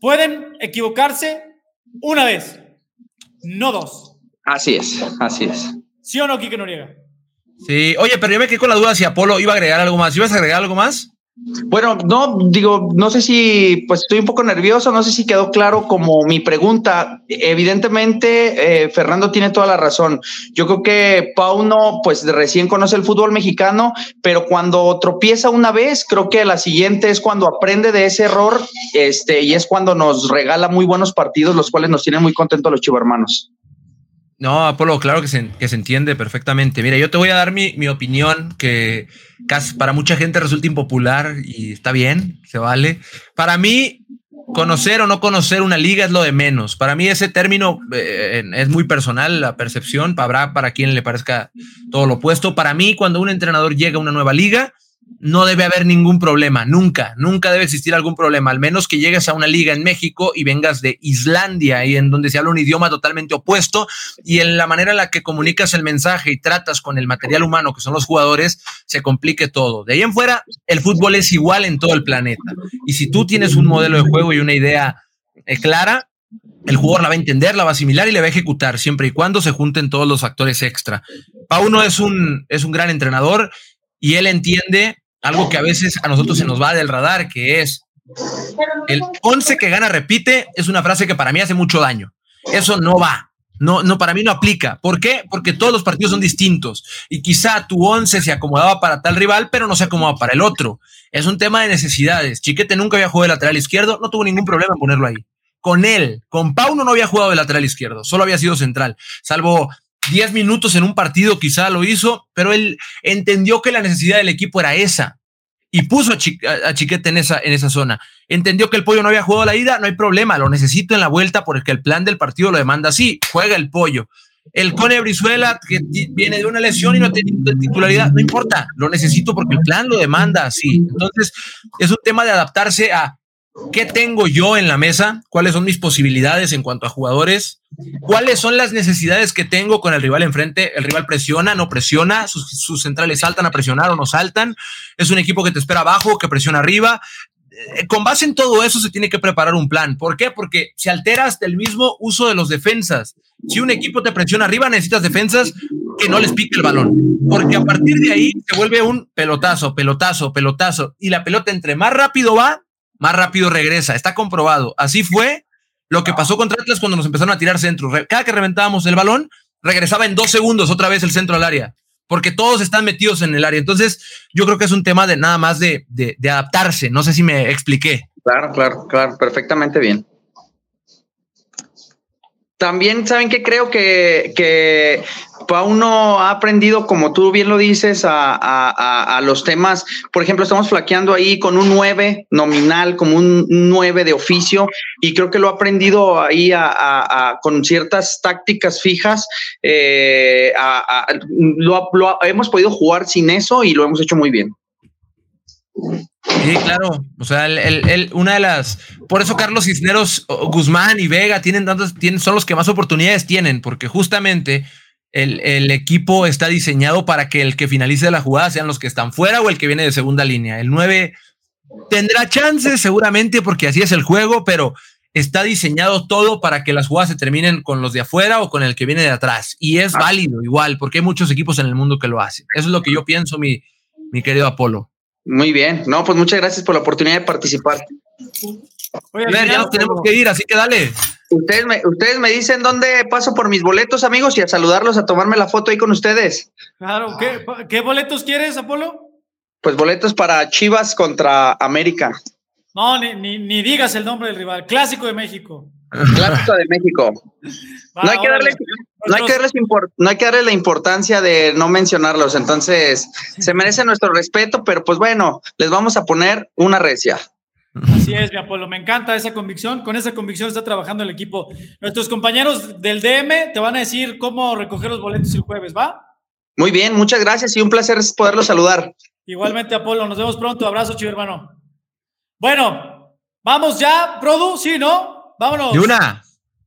C: pueden equivocarse una vez, no dos.
E: Así es, así es.
C: ¿Sí o no, Kike Noriega?
A: Sí, oye, pero yo me quedé con la duda si Apolo iba a agregar algo más. ¿Ibas a agregar algo más?
E: Bueno, no, digo, no sé si, pues estoy un poco nervioso, no sé si quedó claro como mi pregunta. Evidentemente, eh, Fernando tiene toda la razón. Yo creo que Pauno, pues recién conoce el fútbol mexicano, pero cuando tropieza una vez, creo que la siguiente es cuando aprende de ese error, este, y es cuando nos regala muy buenos partidos, los cuales nos tienen muy contentos los chivarmanos.
A: No, Apolo, claro que se, que se entiende perfectamente. Mira, yo te voy a dar mi, mi opinión, que casi para mucha gente resulta impopular y está bien, se vale. Para mí, conocer o no conocer una liga es lo de menos. Para mí ese término eh, es muy personal, la percepción, habrá para quien le parezca todo lo opuesto. Para mí, cuando un entrenador llega a una nueva liga, no debe haber ningún problema, nunca, nunca debe existir algún problema, al menos que llegues a una liga en México y vengas de Islandia y en donde se habla un idioma totalmente opuesto y en la manera en la que comunicas el mensaje y tratas con el material humano que son los jugadores, se complique todo. De ahí en fuera, el fútbol es igual en todo el planeta. Y si tú tienes un modelo de juego y una idea eh, clara, el jugador la va a entender, la va a asimilar y le va a ejecutar, siempre y cuando se junten todos los factores extra. Pauno es un, es un gran entrenador y él entiende algo que a veces a nosotros se nos va del radar, que es el 11 que gana repite, es una frase que para mí hace mucho daño. Eso no va. No, no, para mí no aplica. ¿Por qué? Porque todos los partidos son distintos y quizá tu 11 se acomodaba para tal rival, pero no se acomodaba para el otro. Es un tema de necesidades. Chiquete nunca había jugado de lateral izquierdo, no tuvo ningún problema en ponerlo ahí. Con él, con Pauno no había jugado de lateral izquierdo, solo había sido central, salvo 10 minutos en un partido quizá lo hizo, pero él entendió que la necesidad del equipo era esa y puso a, Chiquete en esa, en esa zona. Entendió que el pollo no había jugado la ida, no hay problema, lo necesito en la vuelta porque el plan del partido lo demanda así, juega el pollo. El Cone Brizuela, que viene de una lesión y no tiene titularidad, no importa, lo necesito porque el plan lo demanda así. Entonces, es un tema de adaptarse a ¿Qué tengo yo en la mesa? ¿Cuáles son mis posibilidades en cuanto a jugadores? ¿Cuáles son las necesidades que tengo con el rival enfrente? ¿El rival presiona, no presiona? ¿Sus, centrales saltan a presionar o no saltan? ¿Es un equipo que te espera abajo, que presiona arriba? Eh, con base en todo eso se tiene que preparar un plan. ¿Por qué? Porque se altera hasta el mismo uso de los defensas. Si un equipo te presiona arriba, necesitas defensas que no les pique el balón. Porque a partir de ahí se vuelve un pelotazo, pelotazo, pelotazo. Y la pelota entre más rápido va, más rápido regresa. Está comprobado. Así fue lo que pasó contra Atlas cuando nos empezaron a tirar centros. Cada que reventábamos el balón, regresaba en dos segundos otra vez el centro al área, porque todos están metidos en el área. Entonces, yo creo que es un tema de nada más de, de, de adaptarse. No sé si me expliqué.
E: Claro, claro, claro, perfectamente bien. También saben que creo que, que ha aprendido, como tú bien lo dices, a, los temas. Por ejemplo, estamos flaqueando ahí con un 9 nominal, como un 9 de oficio, y creo que lo ha aprendido ahí con ciertas tácticas fijas. Eh, lo, hemos podido jugar sin eso y lo hemos hecho muy bien.
A: Sí, claro. O sea, el, una de las. Por eso Carlos Cisneros, Guzmán y Vega tienen tantos, tienen, son los que más oportunidades tienen, porque justamente el, equipo está diseñado para que el que finalice la jugada sean los que están fuera o el que viene de segunda línea. El 9 tendrá chances, seguramente, porque así es el juego, pero está diseñado todo para que las jugadas se terminen con los de afuera o con el que viene de atrás. Y es ah. válido igual, porque hay muchos equipos en el mundo que lo hacen. Eso es lo que yo pienso, mi, mi querido Apolo.
E: Muy bien. No, pues muchas gracias por la oportunidad de participar.
A: Oye, ya nos tenemos que ir, así que dale.
E: Ustedes me, ustedes me dicen dónde paso por mis boletos, amigos, y a saludarlos, a tomarme la foto ahí con ustedes.
C: Claro, ¿qué, boletos quieres, Apolo?
E: Pues boletos para Chivas contra América.
C: No, ni, digas el nombre del rival. Clásico de México.
E: Clásico de México. no, hay que darle, no, hay que no hay que darle la importancia de no mencionarlos. Entonces, se merece nuestro respeto, pero pues bueno, les vamos a poner una recia.
C: Así es, mi Apolo, me encanta esa convicción. Con esa convicción está trabajando el equipo. Nuestros compañeros del DM te van a decir cómo recoger los boletos el jueves, ¿va?
E: Muy bien, muchas gracias y un placer poderlos saludar.
C: Igualmente, Apolo, nos vemos pronto. Abrazo, chivo hermano. Bueno, vamos ya, Produ, sí, ¿no? Vámonos.
A: Y una.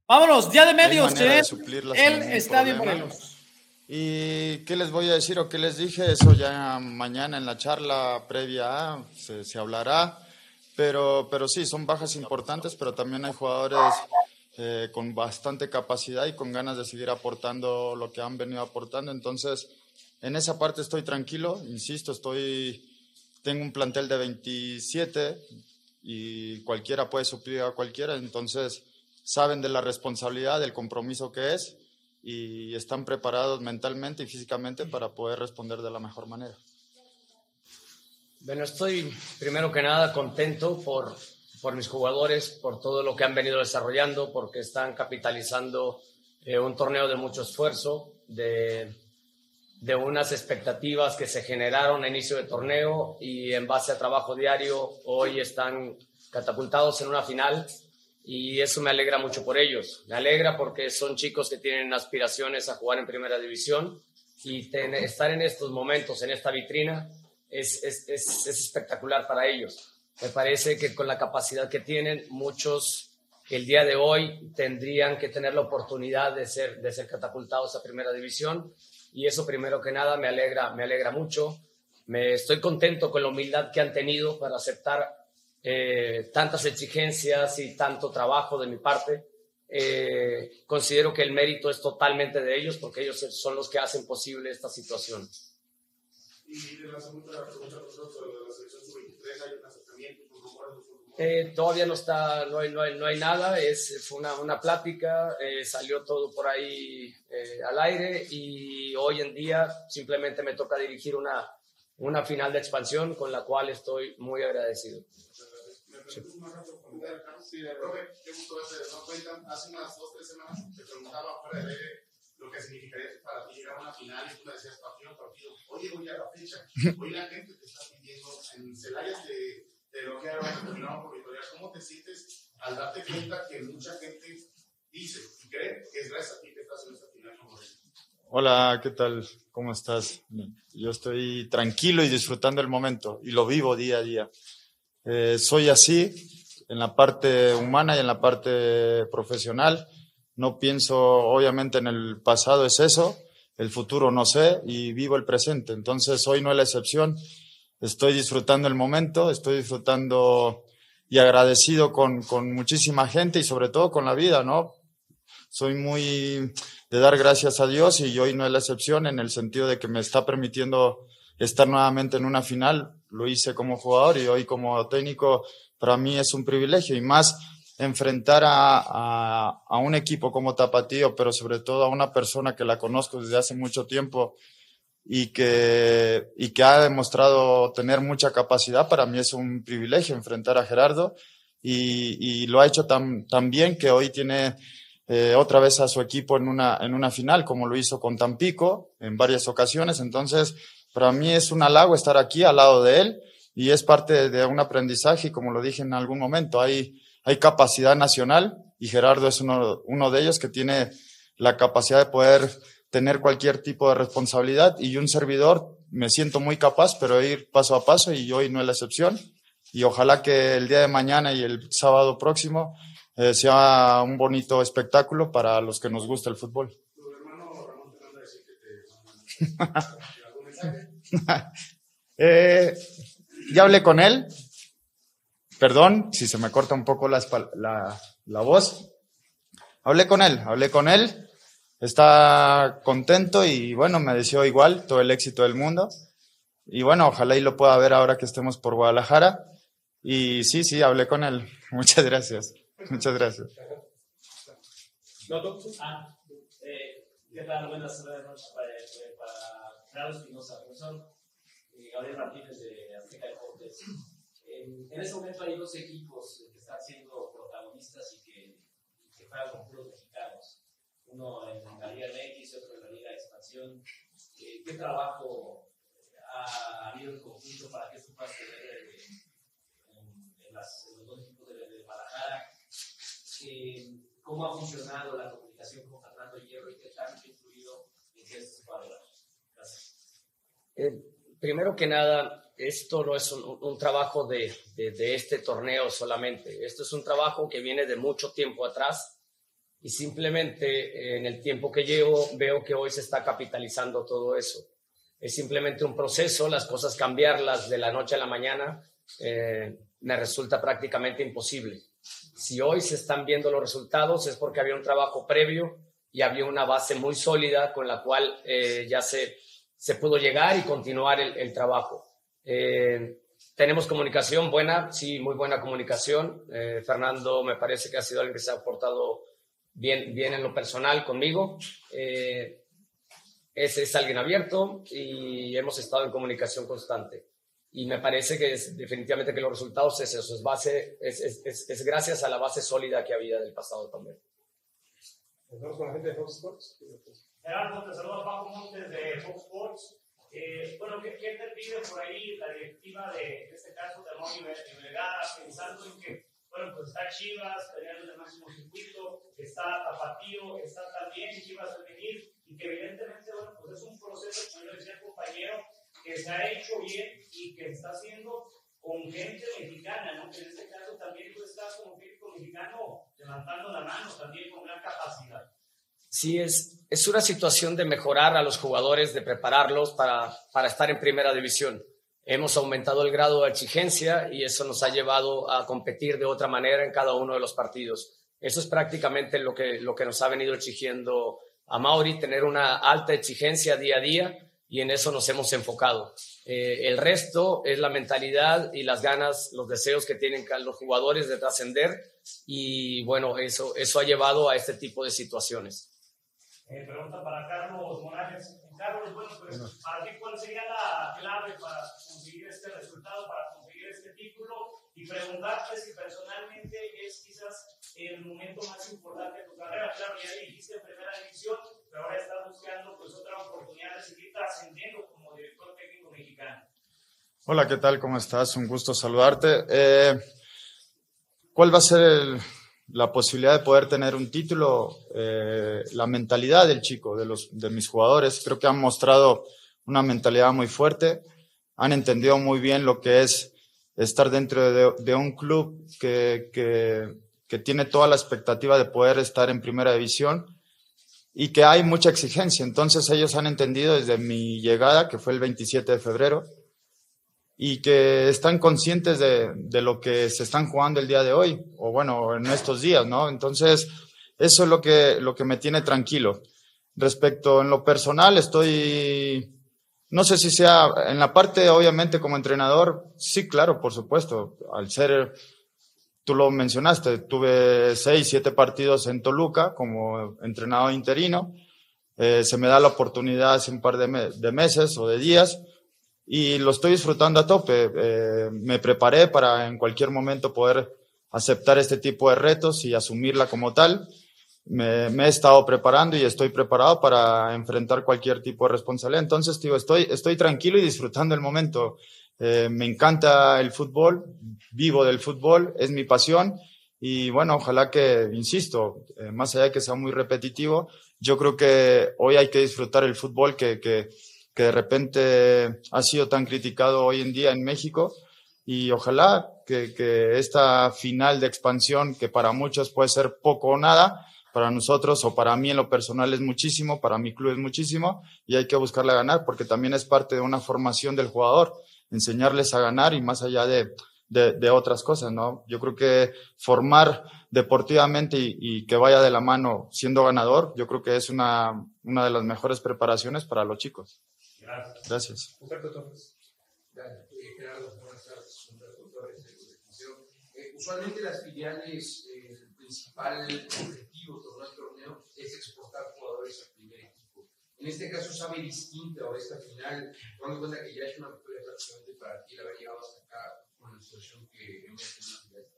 C: Vámonos, día de medios, en
F: suplirlas
C: el Estadio. Morelos.
F: ¿Y qué les voy a decir o qué les dije? Eso ya mañana en la charla previa se, se hablará. Pero, pero sí, son bajas importantes, pero también hay jugadores eh, con bastante capacidad y con ganas de seguir aportando lo que han venido aportando. Entonces, en esa parte estoy tranquilo, insisto, estoy, tengo un plantel de 27 y cualquiera puede suplir a cualquiera. Entonces, saben de la responsabilidad, del compromiso que es y están preparados mentalmente y físicamente para poder responder de la mejor manera.
G: Bueno, estoy primero que nada contento por, por mis jugadores, por todo lo que han venido desarrollando, porque están capitalizando eh, un torneo de mucho esfuerzo, de, de unas expectativas que se generaron a inicio de torneo y en base a trabajo diario hoy están catapultados en una final y eso me alegra mucho por ellos. Me alegra porque son chicos que tienen aspiraciones a jugar en primera división y estar en estos momentos, en esta vitrina, es, es, es, es espectacular para ellos. Me parece que con la capacidad que tienen, muchos el día de hoy tendrían que tener la oportunidad de ser, de ser catapultados a primera división y eso primero que nada me alegra, me alegra mucho. Me estoy contento con la humildad que han tenido para aceptar eh, tantas exigencias y tanto trabajo de mi parte. Eh, considero que el mérito es totalmente de ellos porque ellos son los que hacen posible esta situación. Eh, todavía no está, no hay, no hay, no hay nada, es, fue una, una plática, eh, salió todo por ahí eh, al aire y hoy en día simplemente me toca dirigir una, una final de expansión con la cual estoy muy agradecido.
H: Sí, profe, qué gusto verte de nueva cuenta. Hace unas dos, tres semanas te preguntaba fuera de lo que significaría para ti llegar a una final y tú me decías partido a partido. Oye, voy a la fecha. Hoy la gente te está pidiendo en Celaya te, te elogiaron, te terminaron por victorias. ¿Cómo te sientes al darte cuenta que mucha gente dice y cree que es gracias a ti que estás en esta final como rey?
F: Hola, ¿qué tal? ¿Cómo estás? Yo estoy tranquilo y disfrutando el momento y lo vivo día a día. Eh, soy así en la parte humana y en la parte profesional. No pienso, obviamente, en el pasado es eso, el futuro no sé y vivo el presente. Entonces, hoy no es la excepción. Estoy disfrutando el momento, estoy disfrutando y agradecido con, con muchísima gente y sobre todo con la vida, ¿no? Soy muy de dar gracias a Dios y hoy no es la excepción en el sentido de que me está permitiendo estar nuevamente en una final. Lo hice como jugador y hoy como técnico para mí es un privilegio y más enfrentar a, a, un equipo como Tapatío, pero sobre todo a una persona que la conozco desde hace mucho tiempo y que, y que ha demostrado tener mucha capacidad, para mí es un privilegio enfrentar a Gerardo y, y lo ha hecho tan, tan bien que hoy tiene eh, otra vez a su equipo en una, en una final, como lo hizo con Tampico en varias ocasiones. Entonces, para mí es un halago estar aquí al lado de él y es parte de un aprendizaje y como lo dije en algún momento, hay, hay capacidad nacional y Gerardo es uno, uno de ellos que tiene la capacidad de poder tener cualquier tipo de responsabilidad y un servidor me siento muy capaz, pero ir paso a paso y hoy no es la excepción y ojalá que el día de mañana y el sábado próximo eh, sea un bonito espectáculo para los que nos gusta el fútbol. Eh, ya hablé con él. Perdón si se me corta un poco la, la, la, voz. Hablé con él, hablé con él. Está contento y bueno, me deseó igual todo el éxito del mundo. Y bueno, ojalá y lo pueda ver ahora que estemos por Guadalajara. Y sí, sí, hablé con él. Muchas gracias. Muchas gracias.
I: Ah, eh, ¿Qué tal? Buenas para, para Carlos Espinosa, profesor eh, Gabriel Martínez de Azteca Deportes. En, en este momento hay dos equipos que están siendo protagonistas y que, y que juegan con puros mexicanos. Uno en la Liga MX y otro en la Liga de Expansión. Eh, ¿Qué trabajo ha habido en conjunto para que esto pueda suceder en, en, las, en los dos equipos de, de Guadalajara? Eh, cómo ha funcionado la comunicación con Fernando Hierro y qué tanto ha influido en que esto se pueda lograr.
G: Eh, primero que nada, esto no es un, trabajo de, este torneo solamente. Esto es un trabajo que viene de mucho tiempo atrás y simplemente en el tiempo que llevo veo que hoy se está capitalizando todo eso. Es simplemente un proceso, las cosas cambiarlas de la noche a la mañana eh, me resulta prácticamente imposible. Si hoy se están viendo los resultados es porque había un trabajo previo y había una base muy sólida con la cual eh, ya se, se pudo llegar y continuar el, trabajo. Eh, tenemos comunicación buena, sí, muy buena comunicación. Eh, Fernando me parece que ha sido alguien que se ha portado bien, bien en lo personal conmigo. Eh, es, es alguien abierto y hemos estado en comunicación constante. Y me parece que es definitivamente que los resultados es eso, es, base, es, es, es gracias a la base sólida que había del pasado también.
J: Gerardo, te saluda Paco Montes de Fox Sports. Eh, bueno, ¿qué, ¿qué, te pide por ahí la directiva de, en este caso, de Moni Vergara, pensando en que, bueno, pues está Chivas, en el máximo circuito, está Tapatío, está también Chivas venir, y que evidentemente, bueno, pues es un proceso, como yo decía compañero, que se ha hecho bien y que está haciendo con gente mexicana, ¿no? Que en este caso también tú estás como crítico mexicano levantando la mano, también con gran capacidad.
G: Sí, es, es una situación de mejorar a los jugadores, de prepararlos para, para estar en primera división. Hemos aumentado el grado de exigencia y eso nos ha llevado a competir de otra manera en cada uno de los partidos. Eso es prácticamente lo que, lo que nos ha venido exigiendo a Mauri, tener una alta exigencia día a día y en eso nos hemos enfocado. Eh, el resto es la mentalidad y las ganas, los deseos que tienen los jugadores de trascender y bueno, eso, eso ha llevado a este tipo de situaciones.
J: Eh, pregunta para Carlos Morales. Carlos, bueno, pues para ti, ¿cuál sería la clave para conseguir este resultado, para conseguir este título? Y preguntarte si personalmente es quizás el momento más importante de tu carrera. Claro, ya dijiste en primera división, pero ahora estás buscando pues otra oportunidad de seguir trascendiendo como director técnico mexicano.
F: Hola, ¿qué tal? ¿Cómo estás? Un gusto saludarte. Eh, ¿Cuál va a ser el, la posibilidad de poder tener un título, eh, la mentalidad del chico, de, los, de mis jugadores. Creo que han mostrado una mentalidad muy fuerte, han entendido muy bien lo que es estar dentro de, de un club que, que, que, tiene toda la expectativa de poder estar en primera división y que hay mucha exigencia. Entonces ellos han entendido desde mi llegada, que fue el 27 de febrero, y que están conscientes de, de, lo que se están jugando el día de hoy, o bueno, en estos días, ¿no? Entonces, eso es lo que, lo que me tiene tranquilo. Respecto en lo personal, estoy, no sé si sea, en la parte, obviamente, como entrenador, sí, claro, por supuesto, al ser, tú lo mencionaste, tuve seis, siete partidos en Toluca como entrenador interino, eh, se me da la oportunidad hace un par de, me de meses o de días, y lo estoy disfrutando a tope. Eh, me preparé para en cualquier momento poder aceptar este tipo de retos y asumirla como tal. Me, me, he estado preparando y estoy preparado para enfrentar cualquier tipo de responsabilidad. Entonces, tío, estoy, estoy tranquilo y disfrutando el momento. Eh, me encanta el fútbol, vivo del fútbol, es mi pasión. Y bueno, ojalá que, insisto, eh, más allá de que sea muy repetitivo, yo creo que hoy hay que disfrutar el fútbol que, que, que de repente ha sido tan criticado hoy en día en México y ojalá que, esta final de expansión, que para muchos puede ser poco o nada, para nosotros o para mí en lo personal es muchísimo, para mi club es muchísimo y hay que buscarle a ganar porque también es parte de una formación del jugador, enseñarles a ganar y más allá de, de, de otras cosas, ¿no? Yo creo que formar deportivamente y, y, que vaya de la mano siendo ganador, yo creo que es una, una de las mejores preparaciones para los chicos.
K: Gracias.
F: Gracias.
K: Humberto Torres.
L: Eh, Gerardo, buenas tardes. Humberto Torres, de eh, Usualmente las filiales, eh, el principal objetivo de el torneo es exportar jugadores al primer equipo. En este caso sabe distinto ahora esta final, tomando en cuenta que ya es una victoria prácticamente para ti el haber llegado hasta acá con la situación que hemos tenido.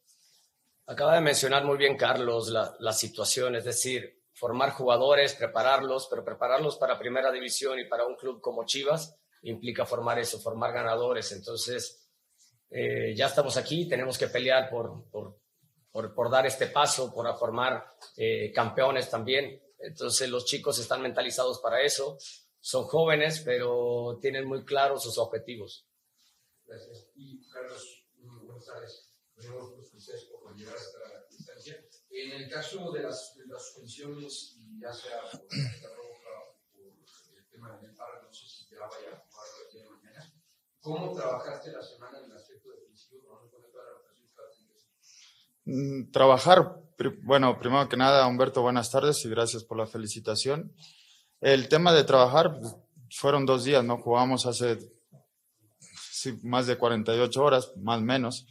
G: Acaba de mencionar muy bien Carlos la, la situación, es decir, formar jugadores, prepararlos, pero prepararlos para primera división y para un club como Chivas implica formar eso, formar ganadores. Entonces, eh, ya estamos aquí, tenemos que pelear por, por, dar este paso, por formar eh, campeones también. Entonces, los chicos están mentalizados para eso. son jóvenes, pero tienen muy claros sus objetivos.
L: Gracias. Y Carlos, buenas tardes. Por llegar a esta instancia. En el caso de las, de las suspensiones, ya sea por esta roja o por el tema del paro, no sé si ya vaya a jugar el día de mañana, ¿cómo trabajaste la semana en el aspecto defensivo la tener?
F: Mm, Trabajar, bueno, primero que nada, Humberto, buenas tardes y gracias por la felicitación. El tema de trabajar, fueron dos días, ¿no? Jugamos hace sí, más de 48 horas, más menos.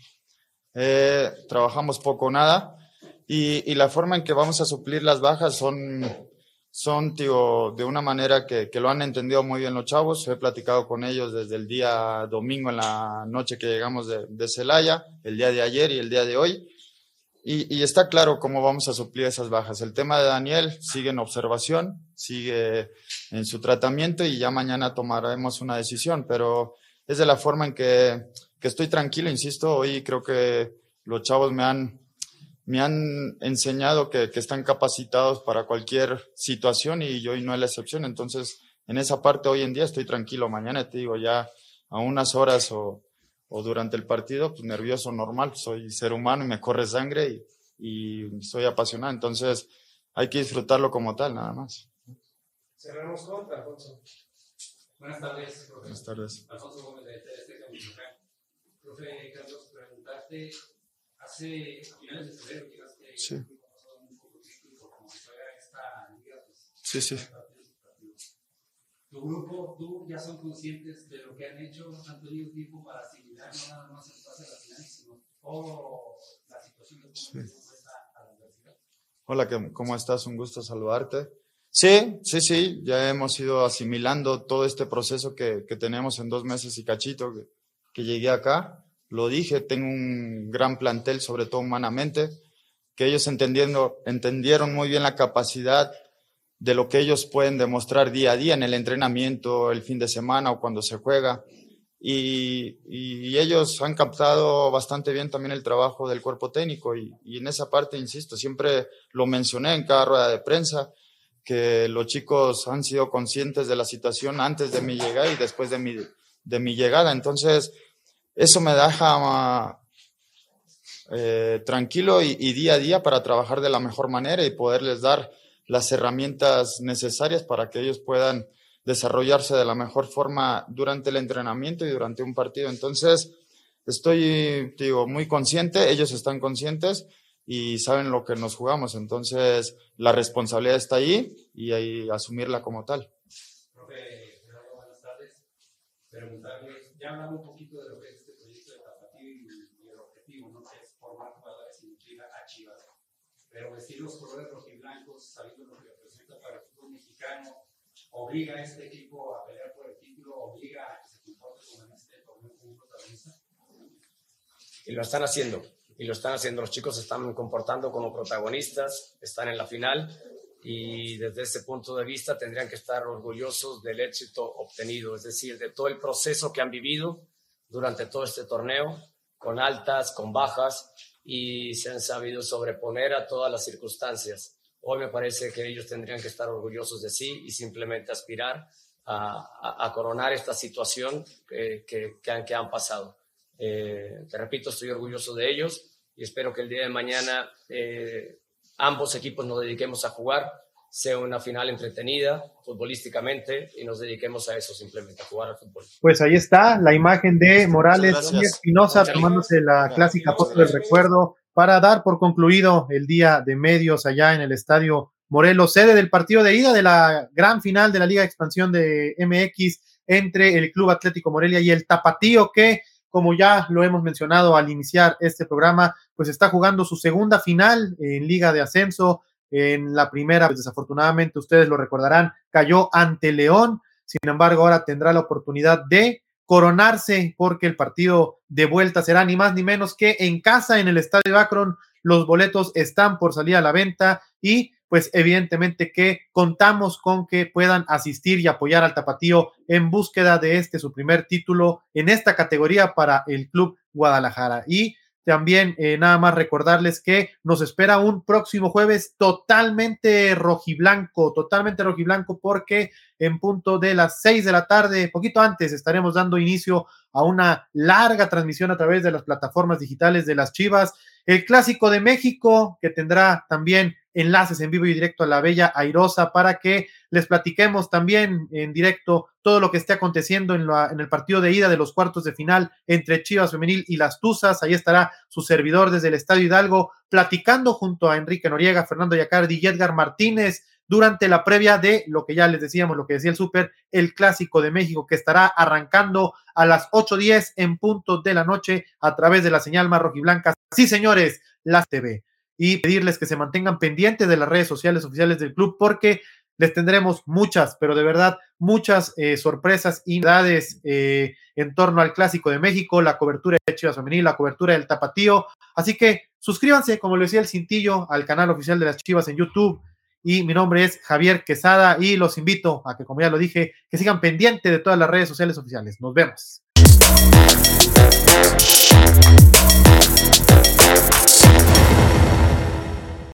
F: Eh, trabajamos poco o nada y, y la forma en que vamos a suplir las bajas son, son tío, de una manera que, que lo han entendido muy bien los chavos. He platicado con ellos desde el día domingo en la noche que llegamos de, Celaya, el día de ayer y el día de hoy. Y, y está claro cómo vamos a suplir esas bajas. El tema de Daniel sigue en observación, sigue en su tratamiento y ya mañana tomaremos una decisión, pero es de la forma en que, que estoy tranquilo, insisto, hoy creo que los chavos me han, me han enseñado que, que están capacitados para cualquier situación y yo hoy no es la excepción. Entonces, en esa parte hoy en día estoy tranquilo. Mañana te digo, ya a unas horas o, o durante el partido, pues nervioso normal, soy ser humano y me corre sangre y, y soy apasionado. Entonces, hay que disfrutarlo como tal, nada más.
K: Cerramos con Alfonso.
I: Buenas tardes, profe.
F: Buenas tardes.
I: Alfonso Gómez de. Profe Carlos, preguntarte, hace finales de febrero llegaste
F: Sí.
I: pues,
F: Sí, sí.
I: partidos. Tu grupo, tú ya son conscientes de lo que han hecho, han tenido tiempo para asimilar no nada más el pase a la final, sino todo la situación de cómo
F: Sí.
I: a la universidad.
F: Hola, ¿qué- ¿cómo estás? Un gusto saludarte. Sí, sí, sí, ya hemos ido asimilando todo este proceso que, que tenemos en dos meses y cachito que, que llegué acá. Lo dije, tengo un gran plantel, sobre todo humanamente, que ellos entendiendo, entendieron muy bien la capacidad de lo que ellos pueden demostrar día a día en el entrenamiento, el fin de semana o cuando se juega. Y, ellos han captado bastante bien también el trabajo del cuerpo técnico y, y en esa parte, insisto, siempre lo mencioné en cada rueda de prensa, que los chicos han sido conscientes de la situación antes de mi llegada y después de mi, de mi llegada. Entonces, eso me deja eh, tranquilo y, día a día para trabajar de la mejor manera y poderles dar las herramientas necesarias para que ellos puedan desarrollarse de la mejor forma durante el entrenamiento y durante un partido. Entonces, estoy, digo, muy consciente, ellos están conscientes y saben lo que nos jugamos. Entonces, la responsabilidad está ahí y ahí asumirla como tal.
I: Profe, buenas ya hablamos un poquito de lo que este proyecto de Tapatío y, y el objetivo, ¿no? Que es formar jugadores y nutrir a Chivas. Pero vestir los colores rojiblancos, sabiendo lo que representa para el fútbol mexicano, obliga a este equipo a pelear por el título, obliga a que se comporte como en este torneo como protagonista.
G: Y lo están haciendo. Y lo están haciendo. Los chicos se están comportando como protagonistas, están en la final y desde ese punto de vista tendrían que estar orgullosos del éxito obtenido, es decir, de todo el proceso que han vivido durante todo este torneo, con altas, con bajas, y se han sabido sobreponer a todas las circunstancias. Hoy me parece que ellos tendrían que estar orgullosos de sí y simplemente aspirar a, coronar esta situación que, que- que han, que han pasado. Eh, te repito, estoy orgulloso de ellos y espero que el día de mañana eh, ambos equipos nos dediquemos a jugar, sea una final entretenida futbolísticamente y nos dediquemos a eso simplemente, a jugar al fútbol.
B: Pues ahí está la imagen de Morales y. Espinosa tomándose la clásica foto del recuerdo para dar por concluido el día de medios allá en el estadio Morelos, sede del partido de ida de la gran final de la Liga de Expansión de MX entre el Club Atlético Morelia y el Tapatío que como ya lo hemos mencionado al iniciar este programa, pues está jugando su segunda final en Liga de Ascenso. En la primera, pues desafortunadamente, ustedes lo recordarán, cayó ante León. Sin embargo, ahora tendrá la oportunidad de coronarse porque el partido de vuelta será ni más ni menos que en casa en el Estadio Akron. Los boletos están por salir a la venta y pues evidentemente que contamos con que puedan asistir y apoyar al Tapatío en búsqueda de este su primer título en esta categoría para el Club Guadalajara. Y también eh, nada más recordarles que nos espera un próximo jueves totalmente rojiblanco, totalmente rojiblanco, porque en punto de las seis de la tarde, poquito antes, estaremos dando inicio a una larga transmisión a través de las plataformas digitales de las Chivas. El clásico de México, que tendrá también enlaces en vivo y directo a la Bella Airosa para que les platiquemos también en directo todo lo que esté aconteciendo en, la, en el partido de ida de los cuartos de final entre Chivas Femenil y las Tuzas. Ahí estará su servidor desde el Estadio Hidalgo platicando junto a Enrique Noriega, Fernando Yacardi y Edgar Martínez durante la previa de lo que ya les decíamos, lo que decía el Súper, el Clásico de México, que estará arrancando a las 8.10 en punto de la noche a través de la señal más rojiblanca. Sí, señores, las TV y pedirles que se mantengan pendientes de las redes sociales oficiales del club porque les tendremos muchas, pero de verdad muchas eh, sorpresas y novedades eh, en torno al Clásico de México, la cobertura de Chivas Femenil, la cobertura del Tapatío. Así que suscríbanse, como le decía el Cintillo, al canal oficial de las Chivas en YouTube. Y mi nombre es Javier Quesada y los invito a que, como ya lo dije, que sigan pendientes de todas las redes sociales oficiales. Nos vemos.